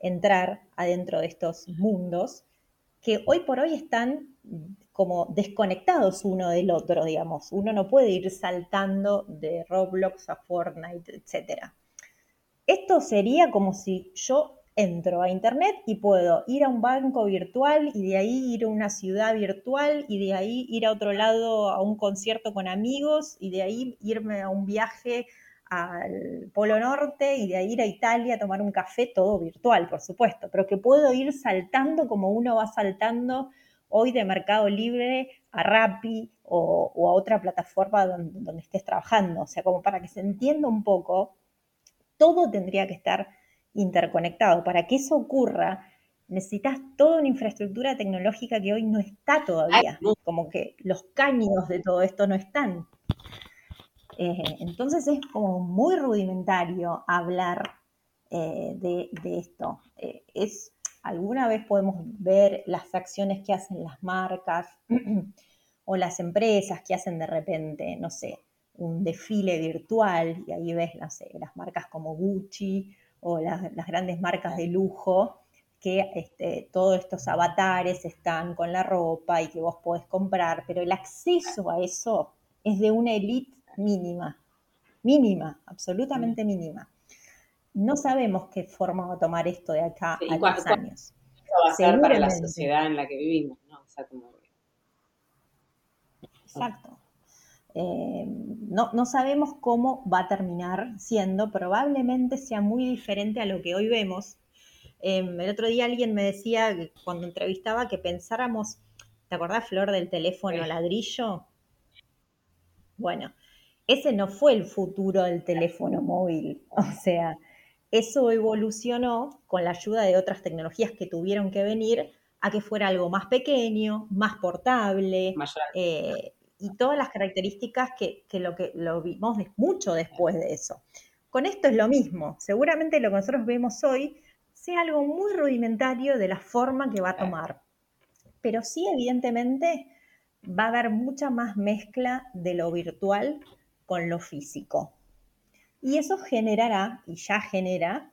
entrar adentro de estos mundos, que hoy por hoy están como desconectados uno del otro, digamos. Uno no puede ir saltando de Roblox a Fortnite, etc. Esto sería como si yo entro a internet y puedo ir a un banco virtual y de ahí ir a una ciudad virtual y de ahí ir a otro lado a un concierto con amigos y de ahí irme a un viaje al Polo Norte y de ahí ir a Italia a tomar un café, todo virtual, por supuesto, pero que puedo ir saltando como uno va saltando hoy de Mercado Libre a Rappi o, a otra plataforma donde, donde, estés trabajando. O sea, como para que se entienda un poco, todo tendría que estar interconectado. Para que eso ocurra, necesitas toda una infraestructura tecnológica que hoy no está todavía. Como que los caños de todo esto no están. Eh, entonces es como muy rudimentario hablar eh, de, esto. Eh, es, alguna vez podemos ver las acciones que hacen las marcas o las empresas que hacen de repente, no sé, un desfile virtual y ahí ves, no sé, las marcas como Gucci o las, grandes marcas de lujo que este, todos estos avatares están con la ropa y que vos podés comprar, pero el acceso a eso es de una élite mínima, mínima, absolutamente mínima. No sabemos qué forma va a tomar esto de acá a los años. va a ser para la sociedad en la que vivimos, ¿no? Exacto. Eh, no, no, sabemos cómo va a terminar siendo, probablemente sea muy diferente a lo que hoy vemos. Em, el otro día alguien me decía, cuando entrevistaba, que pensáramos, ¿te acordás, Flor, del teléfono ladrillo? Bueno, ese no fue el futuro del teléfono móvil. O sea, eso evolucionó con la ayuda de otras tecnologías que tuvieron que venir a que fuera algo más pequeño, más portable eh, y todas las características que, lo que lo vimos mucho después de eso. Con esto es lo mismo. Seguramente lo que nosotros vemos hoy sea algo muy rudimentario de la forma que va a tomar. Pero sí, evidentemente, va a haber mucha más mezcla de lo virtual con lo físico. Y eso generará, y ya genera,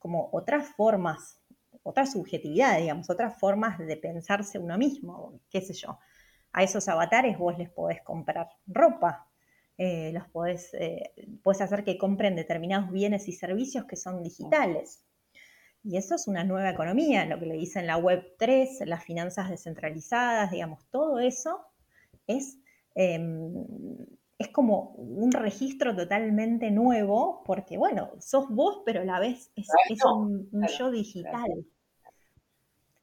como otras formas, otras subjetividades, digamos, otras formas de pensarse uno mismo, qué sé yo. A esos avatares vos les podés comprar ropa, eh, los podés, eh, hacer que compren determinados bienes y servicios que son digitales. Y eso es una nueva economía, lo que le dicen la Web 3, las finanzas descentralizadas, digamos, todo eso es em, es como un registro totalmente nuevo, porque bueno, sos vos, pero a la vez es, un, yo digital.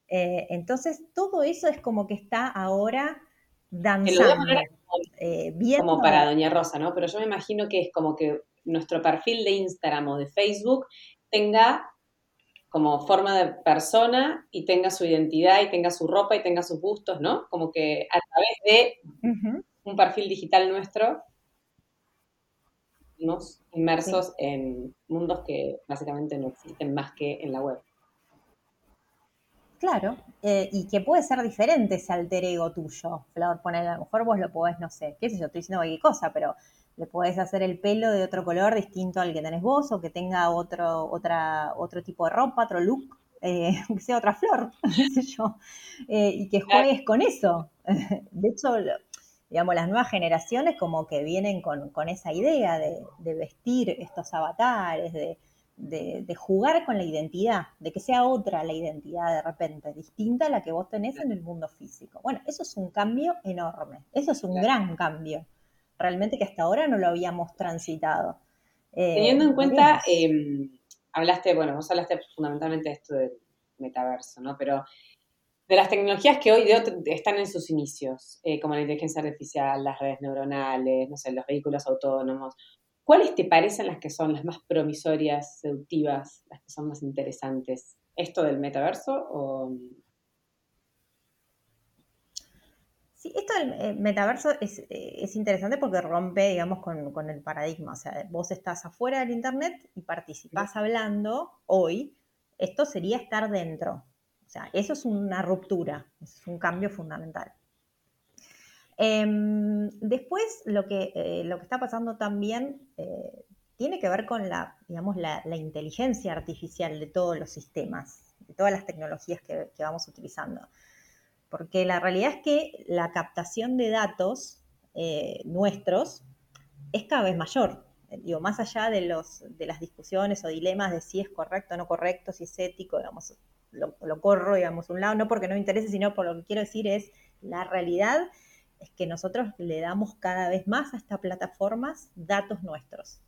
Eh, entonces, todo eso es como que está ahora danzando. Eh, como para Doña Rosa, ¿no? Pero yo me imagino que es como que nuestro perfil de Instagram o de Facebook tenga como forma de persona y tenga su identidad y tenga su ropa y tenga sus gustos, ¿no? Como que a través de un perfil digital nuestro, inmersos en mundos que básicamente no existen más que en la web. Claro, eh, y que puede ser diferente ese alter ego tuyo, Flor. Poner, a lo mejor vos lo podés, no sé, qué sé yo, estoy diciendo cualquier cosa, pero le podés hacer el pelo de otro color distinto al que tenés vos, o que tenga otro, otra, otro tipo de ropa, otro look, eh, que sea otra flor, qué sé yo, eh, y que juegues con eso. De hecho, digamos, las nuevas generaciones como que vienen con, esa idea de, vestir estos avatares, de, jugar con la identidad, de que sea otra la identidad de repente, distinta a la que vos tenés en el mundo físico. Bueno, eso es un cambio enorme, eso es un gran cambio, realmente que hasta ahora no lo habíamos transitado. Eh, Teniendo en cuenta, em, hablaste, bueno, vos hablaste fundamentalmente de esto del metaverso, ¿no? Pero de las tecnologías que hoy están en sus inicios, eh, como la inteligencia artificial, las redes neuronales, no sé, los vehículos autónomos, ¿cuáles te parecen las que son las más promisorias, seductivas, las que son más interesantes? ¿Esto del metaverso o...? Sí, esto del eh, metaverso es, eh, es, interesante porque rompe, digamos, con, con, el paradigma. O sea, vos estás afuera del Internet y participás hablando hoy. Esto sería estar dentro. O sea, eso es una ruptura, es un cambio fundamental. Em, después, lo que, eh, lo que está pasando también eh, tiene que ver con la, inteligencia artificial de todos los sistemas, de todas las tecnologías que, vamos utilizando. porque la realidad es que la captación de datos eh, nuestros es cada vez mayor. Más allá de, los, de las discusiones o dilemas de si es correcto o no correcto, si es ético, digamos, lo, corro, digamos, un lado, no porque no me interese, sino por lo que quiero decir es la realidad es que nosotros le damos cada vez más a estas plataformas datos nuestros.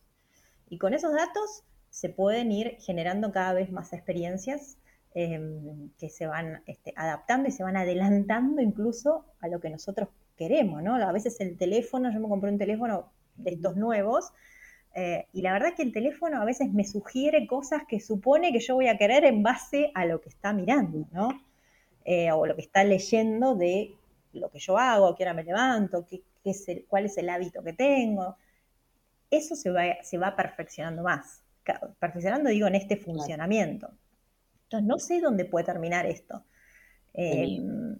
Y con esos datos se pueden ir generando cada vez más experiencias em, que se van este, adaptando y se van adelantando incluso a lo que nosotros queremos, ¿no? A veces el teléfono, yo me compré un teléfono de estos nuevos, eh, y la verdad es que el teléfono a veces me sugiere cosas que supone que yo voy a querer en base a lo que está mirando, ¿no? Eh, o lo que está leyendo de lo que yo hago, a qué hora me levanto, qué, es cuál es el hábito que tengo. Eso se va, se va perfeccionando más. Perfeccionando, digo, en este funcionamiento. Entonces, no sé dónde puede terminar esto. Em,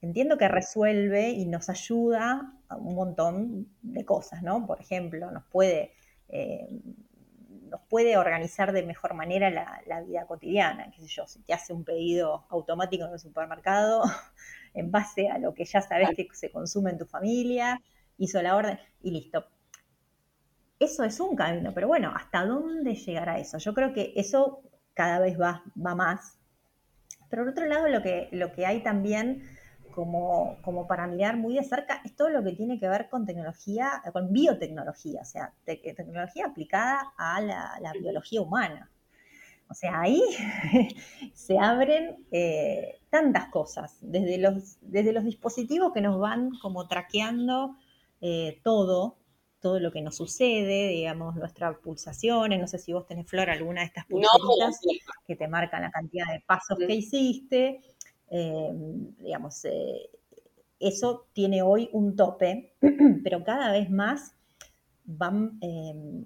entiendo que resuelve y nos ayuda a un montón de cosas, ¿no? Por ejemplo, nos puede, eh, nos puede organizar de mejor manera la, vida cotidiana, qué sé yo, si te hace un pedido automático en el supermercado, en base a lo que ya sabes que se consume en tu familia, hizo la orden y listo. Eso es un camino, pero bueno, ¿hasta dónde llegará eso? Yo creo que eso cada vez va, va más. Pero por otro lado, lo que, lo que hay también como, como para mirar muy de cerca es todo lo que tiene que ver con tecnología, con biotecnología, o sea, tecnología aplicada a la, biología humana. O sea, ahí se abren eh, tantas cosas, desde los, desde los dispositivos que nos van como traqueando eh, todo, todo lo que nos sucede, digamos, nuestras pulsaciones, no sé si vos tenés, Flor, alguna de estas pulseritas que te marcan la cantidad de pasos que hiciste, Em, digamos, eh, eso tiene hoy un tope, pero cada vez más van em,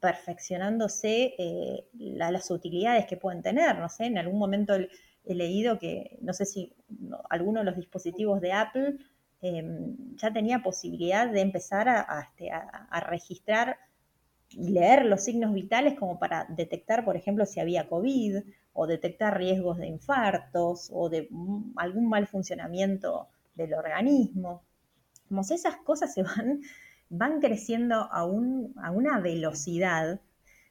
perfeccionándose eh, las utilidades que pueden tener. No sé, en algún momento he, leído que, no sé si alguno de los dispositivos de Apple em, ya tenía posibilidad de empezar a, este, a registrar y leer los signos vitales como para detectar, por ejemplo, si había COVID o detectar riesgos de infartos o de algún mal funcionamiento del organismo. Como esas cosas se van, van creciendo a, a una velocidad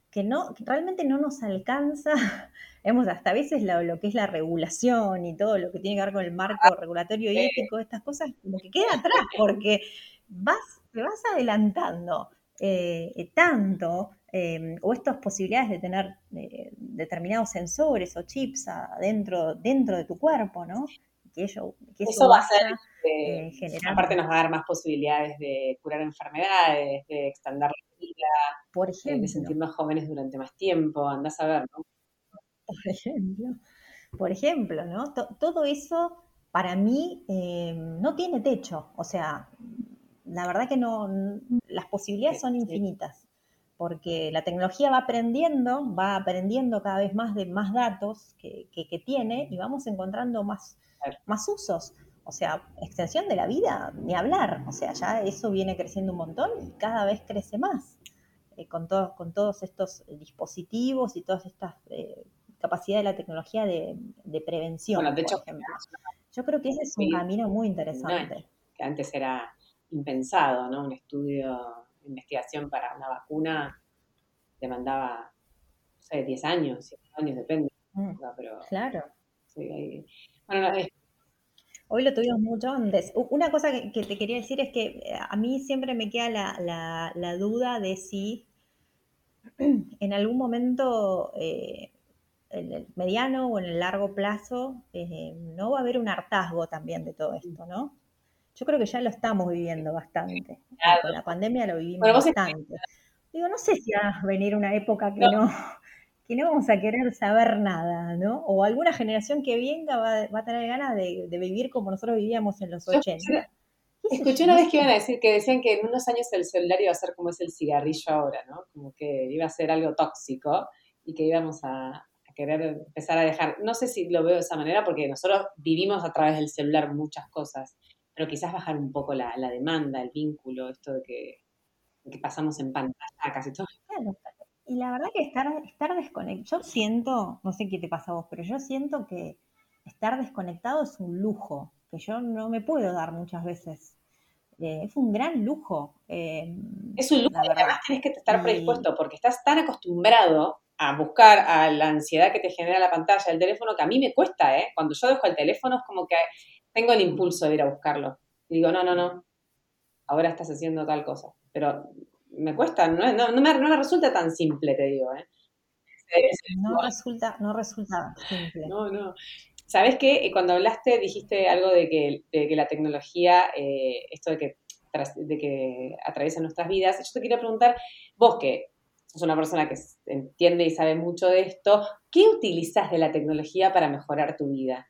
que no, realmente no nos alcanza, hemos hasta a veces lo, que es la regulación y todo lo que tiene que ver con el marco regulatorio y ético, estas cosas como que queda atrás, porque vas, te vas adelantando eh, tanto Em, o estas posibilidades de tener eh, determinados sensores o chips adentro, dentro de tu cuerpo, ¿no? Que, eso, va a ser, eh, aparte nos va a dar más posibilidades de curar enfermedades, de extender la vida, por ejemplo, de sentirnos jóvenes durante más tiempo, andás a ver, ¿no? Por ejemplo, por ejemplo, ¿no? todo eso para mí em, no tiene techo, o sea, la verdad que no, las posibilidades son infinitas porque la tecnología va aprendiendo, va aprendiendo cada vez más de más datos que, tiene y vamos encontrando más, más usos. O sea, extensión de la vida, ni hablar. O sea, ya eso viene creciendo un montón y cada vez crece más. Eh, con, todos, con todos estos dispositivos y todas estas eh, capacidades de la tecnología de, prevención, por ejemplo. Yo creo que ese es un camino muy interesante. que antes era impensado, ¿no? Un estudio investigación para una vacuna demandaba, no sé, 10 años, 5 años, depende. Mm, claro. Hoy lo tuvimos mucho antes. Una cosa que, te quería decir es que eh, a mí siempre me queda la, duda de si en algún momento, eh, en el mediano o en el largo plazo, eh, no va a haber un hartazgo también de todo esto, ¿no? Yo creo que ya lo estamos viviendo bastante. Con la pandemia lo vivimos bastante. Digo, no sé si va a venir una época que no. que no vamos a querer saber nada, ¿no? O alguna generación que venga va, a tener ganas de, vivir como nosotros vivíamos en los 80. Escuché una vez que iban a decir que decían que en unos años el celular iba a ser como es el cigarrillo ahora, ¿no? Como que iba a ser algo tóxico y que íbamos a, a querer empezar a dejar. No sé si lo veo de esa manera porque nosotros vivimos a través del celular muchas cosas pero quizás bajar un poco la, demanda, el vínculo, esto de que, pasamos en pantalla casi todo. Y la verdad que estar, estar desconectado, yo siento, no sé qué te pasa a vos, pero yo siento que estar desconectado es un lujo. que yo no me puedo dar muchas veces. Eh, es un gran lujo. Eh, es un lujo y además tienes que estar predispuesto porque estás tan acostumbrado a buscar a la ansiedad que te genera la pantalla del teléfono que a mí me cuesta, ¿eh? Cuando yo dejo el teléfono es como que tengo el impulso de ir a buscarlo. Y digo, no, no, no, ahora estás haciendo tal cosa. Pero me cuesta, no, no, me, resulta tan simple, te digo, ¿eh? No resulta, no resulta simple. No, no. ¿Sabes qué? Cuando hablaste dijiste algo de que, que la tecnología, eh, esto de que, de que atraviesa nuestras vidas. Yo te quería preguntar, vos que sos una persona que entiende y sabe mucho de esto, ¿qué utilizas de la tecnología para mejorar tu vida?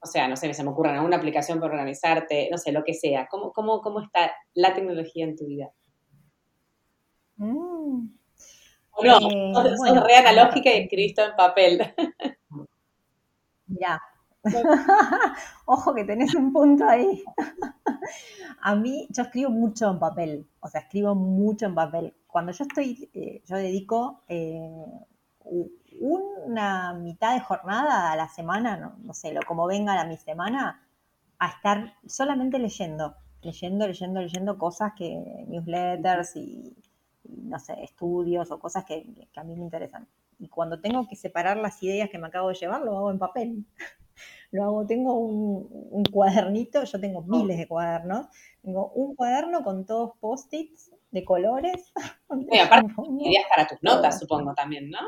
O sea, no sé, se me ocurre alguna aplicación para organizarte, no sé, lo que sea. ¿Cómo, cómo, cómo está la tecnología en tu vida? Mm. ¿O no? Eh, sos, re analógica y escribiste en papel. Ya. Ojo que tenés un punto ahí. a mí, yo escribo mucho en papel, o sea, escribo mucho en papel. Cuando yo estoy, eh, yo dedico eh, una mitad de jornada a la semana, no, sé, lo como venga a mi semana, a estar solamente leyendo, leyendo, leyendo, leyendo cosas que, newsletters y, no sé, estudios o cosas que, a mí me interesan. Y cuando tengo que separar las ideas que me acabo de llevar, lo hago en papel. lo hago, tengo un, cuadernito, yo tengo miles de cuadernos, tengo un cuaderno con todos post-its de colores. Y aparte, ideas para tus notas, supongo también, ¿no?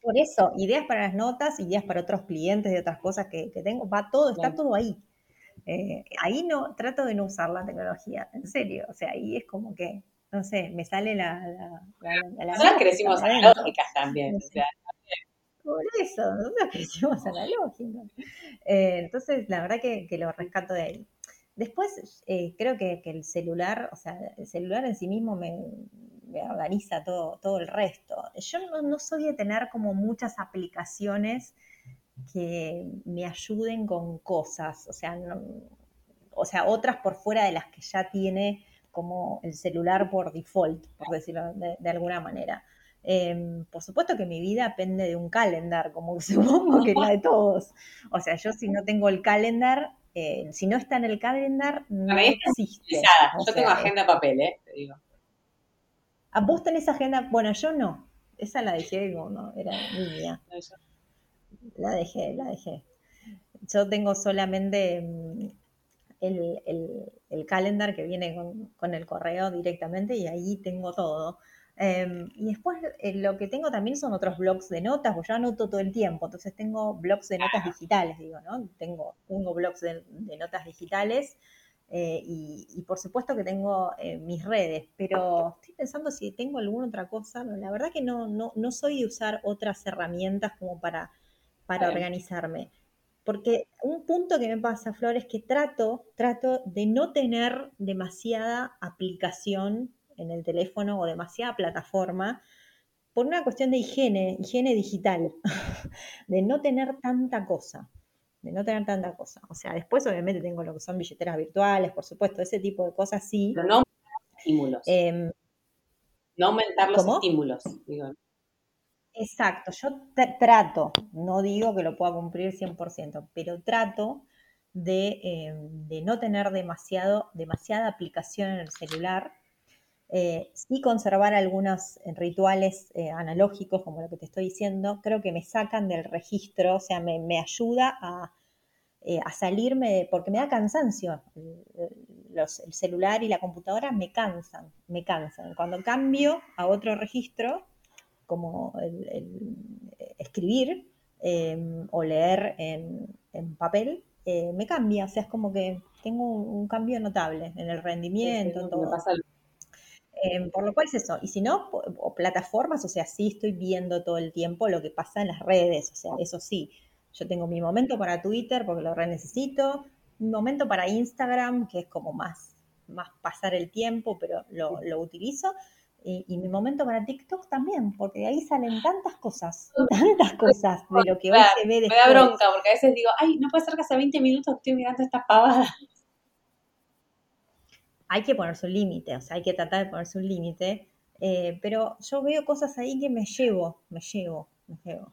Por eso, ideas para las notas, ideas para otros clientes de otras cosas que, tengo, va todo, está todo ahí. Eh, ahí no, trato de no usar la tecnología, en serio, o sea, ahí es como que, no sé, me sale la... la, la, la crecimos analógicas también, o sea, por eso, nosotros crecimos analógicas. Eh, entonces, la verdad que, lo rescato de ahí. Después, eh, creo que, el celular, o sea, el celular en sí mismo me, organiza todo, todo el resto. Yo no, soy de tener como muchas aplicaciones que me ayuden con cosas, o sea, o sea, otras por fuera de las que ya tiene como el celular por default, por decirlo de, alguna manera. Em, por supuesto que mi vida depende de un calendar, como supongo que la de todos. O sea, yo si no tengo el calendar, eh, si no está en el calendar, no existe. Yo tengo agenda papel, ¿eh? Te digo. ¿A vos tenés agenda? Bueno, yo no. Esa la dejé, no, era mía. La dejé, la dejé. Yo tengo solamente mm, el, el, calendar que viene con, el correo directamente y ahí tengo todo. Em, y después eh, lo que tengo también son otros blogs de notas, porque yo anoto todo el tiempo, entonces tengo blogs de notas digitales, digo, ¿no? Tengo, tengo blogs de notas digitales eh, y, por supuesto que tengo eh, mis redes, pero estoy pensando si tengo alguna otra cosa. la verdad que no, no, no soy de usar otras herramientas como para, para organizarme. Porque un punto que me pasa, Flor, es que trato, trato de no tener demasiada aplicación en el teléfono o demasiada plataforma por una cuestión de higiene, higiene digital, de no tener tanta cosa de no tener tanta cosa. O sea, después obviamente tengo lo que son billeteras virtuales, por supuesto, ese tipo de cosas sí. Pero no aumentar los estímulos. Em, no aumentar los estímulos, digo. Exacto, yo trato, no digo que lo pueda cumplir 100%, pero trato de, em, de no tener demasiado, demasiada aplicación en el celular, eh, sí conservar algunos rituales eh, analógicos, como lo que te estoy diciendo, creo que me sacan del registro, o sea, me, me ayuda a, eh, a salirme, porque me da cansancio. Los, el celular y la computadora me cansan, me cansan. Cuando cambio a otro registro, como el, escribir em, o leer en, papel, eh, me cambia, o sea, es como que tengo un, cambio notable en el rendimiento, en todo. Em, por lo cual es eso. Y si no, o plataformas, o sea, sí estoy viendo todo el tiempo lo que pasa en las redes, o sea, eso sí. Yo tengo mi momento para Twitter porque lo re necesito, mi momento para Instagram, que es como más, más pasar el tiempo, pero lo, lo utilizo. Y, mi momento para TikTok también, porque de ahí salen tantas cosas, tantas cosas de lo que hoy se ve después. Me da bronca, porque a veces digo, ay, no puede ser que hace 20 minutos estoy mirando esta pavada. Hay que ponerse un límite, o sea, hay que tratar de ponerse un límite, eh, pero yo veo cosas ahí que me llevo, me llevo, me llevo.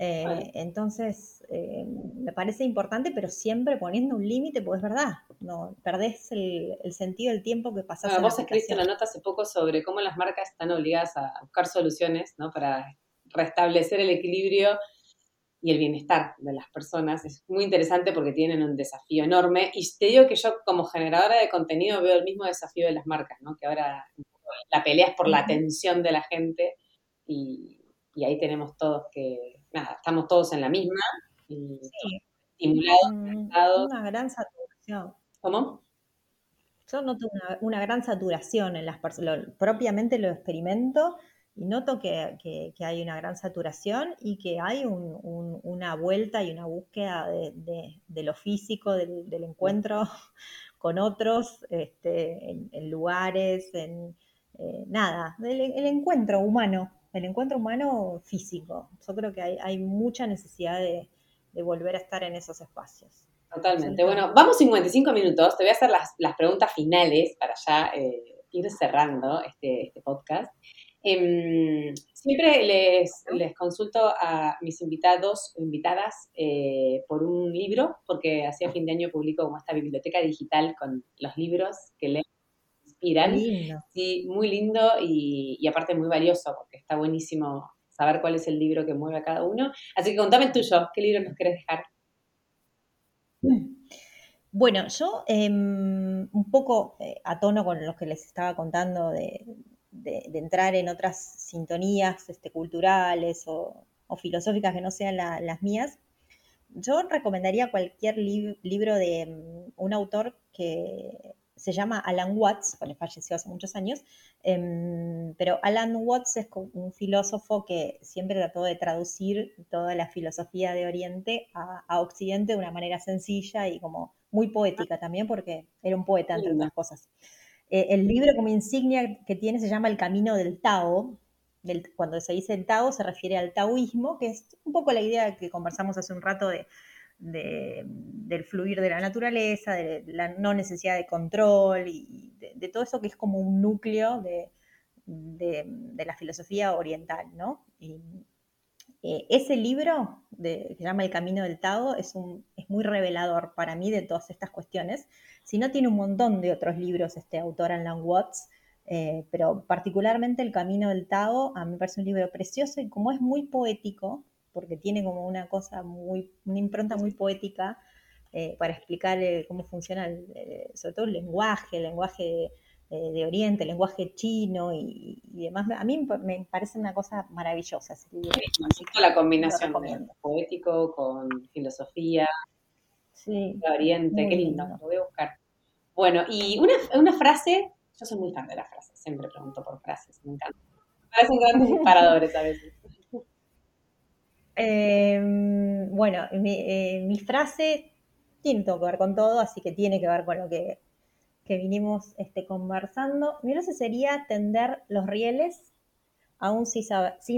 Eh, entonces, eh, me parece importante, pero siempre poniendo un límite, pues es verdad, no perdés el, sentido del tiempo que pasás. Bueno, vos escribiste una nota hace poco sobre cómo las marcas están obligadas a buscar soluciones ¿no? para restablecer el equilibrio y el bienestar de las personas. Es muy interesante porque tienen un desafío enorme. Y te digo que yo como generadora de contenido veo el mismo desafío de las marcas, ¿no? que ahora la pelea es por la atención de la gente y, ahí tenemos todos que, nada, estamos todos en la misma y estimulados, Una gran saturación. ¿Cómo? Yo noto una, gran saturación en las personas, propiamente lo experimento y noto que, hay una gran saturación y que hay una vuelta y una búsqueda de, lo físico, del, encuentro con otros, este, en, lugares, en eh, nada, el, encuentro humano, el encuentro humano físico. Yo creo que hay, mucha necesidad de, volver a estar en esos espacios. Totalmente. Bueno, vamos 55 minutos. Te voy a hacer las, preguntas finales para ya eh, ir cerrando este, este podcast. Em, siempre les, les, consulto a mis invitados o invitadas eh, por un libro, porque hacia fin de año publico como esta biblioteca digital con los libros que leen inspiran. Sí, muy lindo y, aparte muy valioso, porque está buenísimo saber cuál es el libro que mueve a cada uno. Así que contame el tuyo, ¿qué libro nos querés dejar? Bueno, yo em, un poco eh, a tono con lo que les estaba contando de, de, entrar en otras sintonías este, culturales o, filosóficas que no sean las mías, yo recomendaría cualquier libro de mm, un autor que se llama Alan Watts, bueno, falleció hace muchos años, em, pero Alan Watts es un filósofo que siempre trató de traducir toda la filosofía de Oriente a, a, Occidente de una manera sencilla y como muy poética también, porque era un poeta, entre otras cosas. Eh, el libro como insignia que tiene se llama El Camino del Tao. cuando se dice el Tao se refiere al taoísmo, que es un poco la idea que conversamos hace un rato de, del fluir de la naturaleza, de la no necesidad de control y de, todo eso que es como un núcleo de, la filosofía oriental, ¿no? Eh, ese libro que se llama El Camino del Tao es, un, es muy revelador para mí de todas estas cuestiones. Si no, tiene un montón de otros libros este autor, Alan Watts, eh, pero particularmente El Camino del Tao a mí me parece un libro precioso y como es muy poético, porque tiene como una cosa muy, una impronta muy poética eh, para explicar cómo funciona, sobre todo el lenguaje, el lenguaje eh, de Oriente, el lenguaje chino y, demás. A mí me parece una cosa maravillosa ese libro. la combinación poético con filosofía, sí, de Oriente, qué lindo, lo voy a buscar. Bueno, y una, una frase, yo soy muy fan de las frases, siempre pregunto por frases, me encanta. Me parecen grandes disparadores a veces. Em, bueno, mi, eh, mi frase tiene todo que ver con todo, así que tiene que ver con lo que que vinimos este, conversando. Mi frase sería tender los rieles aún sin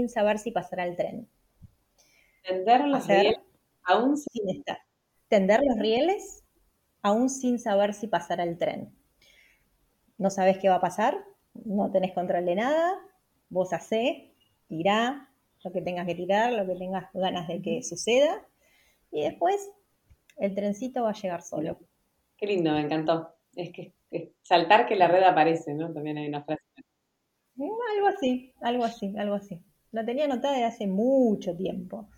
saber, si pasará el tren. Tender los rieles aún sin estar. Tender los rieles aún sin saber si pasará el tren. No sabes qué va a pasar, no tenés control de nada, vos hacé, tirá lo que tengas que tirar, lo que tengas ganas de que suceda, y después el trencito va a llegar solo. Qué lindo, me encantó. Es que saltar que la red aparece, ¿no? También hay una frase. Mm, algo así, algo así, algo así. La tenía anotada de hace mucho tiempo.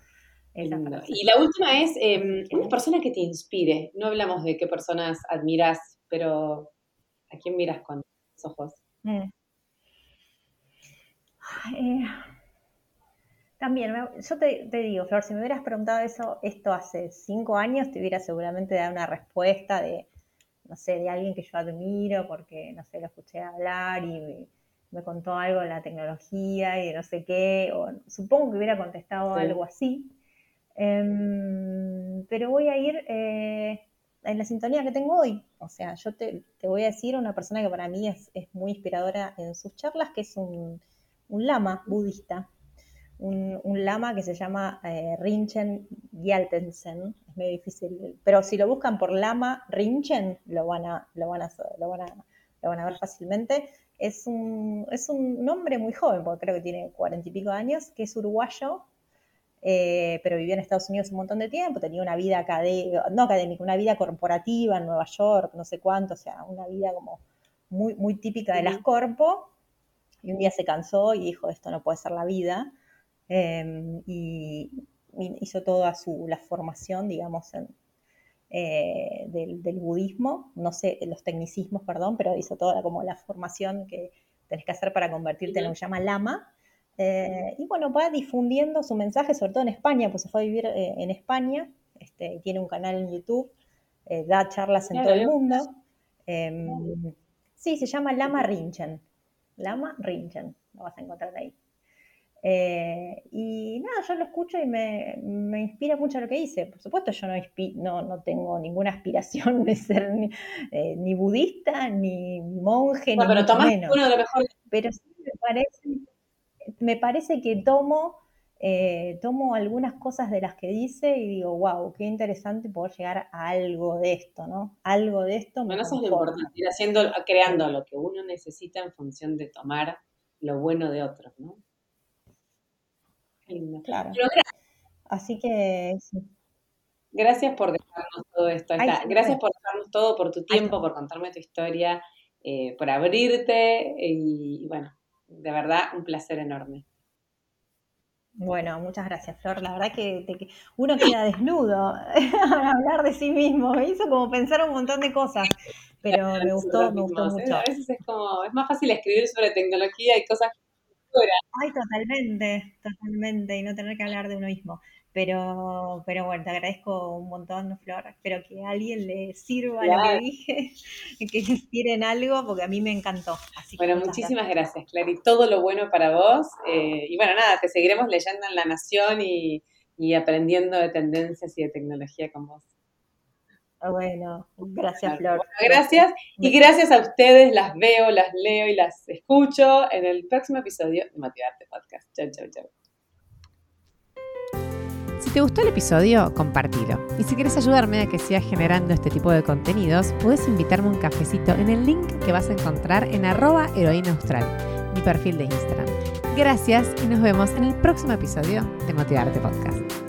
Y la última es em, una persona que te inspire. No hablamos de qué personas admiras, pero ¿a quién miras con los ojos? Mm. Eh, también, yo te, te, digo, Flor, si me hubieras preguntado eso, esto hace cinco años, te hubiera seguramente dado una respuesta de no sé, de alguien que yo admiro porque, no sé, lo escuché hablar y me, contó algo de la tecnología y de no sé qué, o supongo que hubiera contestado algo así. Em, pero voy a ir eh, en la sintonía que tengo hoy. O sea, yo te, voy a decir una persona que para mí es, muy inspiradora en sus charlas, que es un, un lama budista un, lama que se llama eh, Rinchen Gyaltensen. Es medio difícil, pero si lo buscan por lama Rinchen, lo van a, lo van a, lo van a, lo van a ver fácilmente. Es un, es un hombre muy joven, porque creo que tiene cuarenta y pico años, que es uruguayo, eh, pero vivió en Estados Unidos un montón de tiempo, tenía una vida académica, no académica, una vida corporativa en Nueva York, no sé cuánto, o sea, una vida como muy, muy típica de las corpo, y un día se cansó y dijo, esto no puede ser la vida, em, y, hizo toda su, la formación, digamos, eh, del, budismo, no sé, los tecnicismos, perdón, pero hizo toda como la formación que tenés que hacer para convertirte en lo que llama lama, eh, y bueno, va difundiendo su mensaje, sobre todo en España, pues se fue a vivir eh, en España, este, tiene un canal en YouTube, da charlas en todo el mundo. Em, sí, se llama Lama Rinchen. Lama Rinchen, lo vas a encontrar ahí. Eh, y nada, yo lo escucho y me, inspira mucho lo que dice. Por supuesto, yo no, no, tengo ninguna aspiración de ser ni, eh, budista, ni monje, ni pero menos. Uno de los Pero sí me parece, me parece que tomo, eh, tomo algunas cosas de las que dice y digo, wow, qué interesante poder llegar a algo de esto, ¿no? Algo de esto. Bueno, eso es lo importante, ir haciendo, creando lo que uno necesita en función de tomar lo bueno de otros, ¿no? Claro. Así que Gracias por dejarnos todo esto. gracias por dejarnos todo, por tu tiempo, por contarme tu historia, eh, por abrirte y, bueno, de verdad un placer enorme. Bueno, muchas gracias, Flor. La verdad que, uno queda desnudo al hablar de sí mismo. Me hizo como pensar un montón de cosas, pero me gustó, me gustó mucho. A veces es como, es más fácil escribir sobre tecnología y cosas Ay, totalmente, totalmente, y no tener que hablar de uno mismo. Pero, pero bueno, te agradezco un montón, Flor. Espero que a alguien le sirva lo que dije, que se inspire algo, porque a mí me encantó. bueno, muchísimas gracias. Clary. Todo lo bueno para vos. Eh, y bueno, nada, te seguiremos leyendo en La Nación y, y aprendiendo de tendencias y de tecnología con vos. Ah, bueno, gracias Flor. gracias y gracias a ustedes, las veo, las leo y las escucho en el próximo episodio de Motivarte Podcast. Chau, chau, chau. Si te gustó el episodio, compartilo. Y si quieres ayudarme a que siga generando este tipo de contenidos, puedes invitarme un cafecito en el link que vas a encontrar en arroba heroína austral, mi perfil de Instagram. Gracias y nos vemos en el próximo episodio de Motivarte Podcast.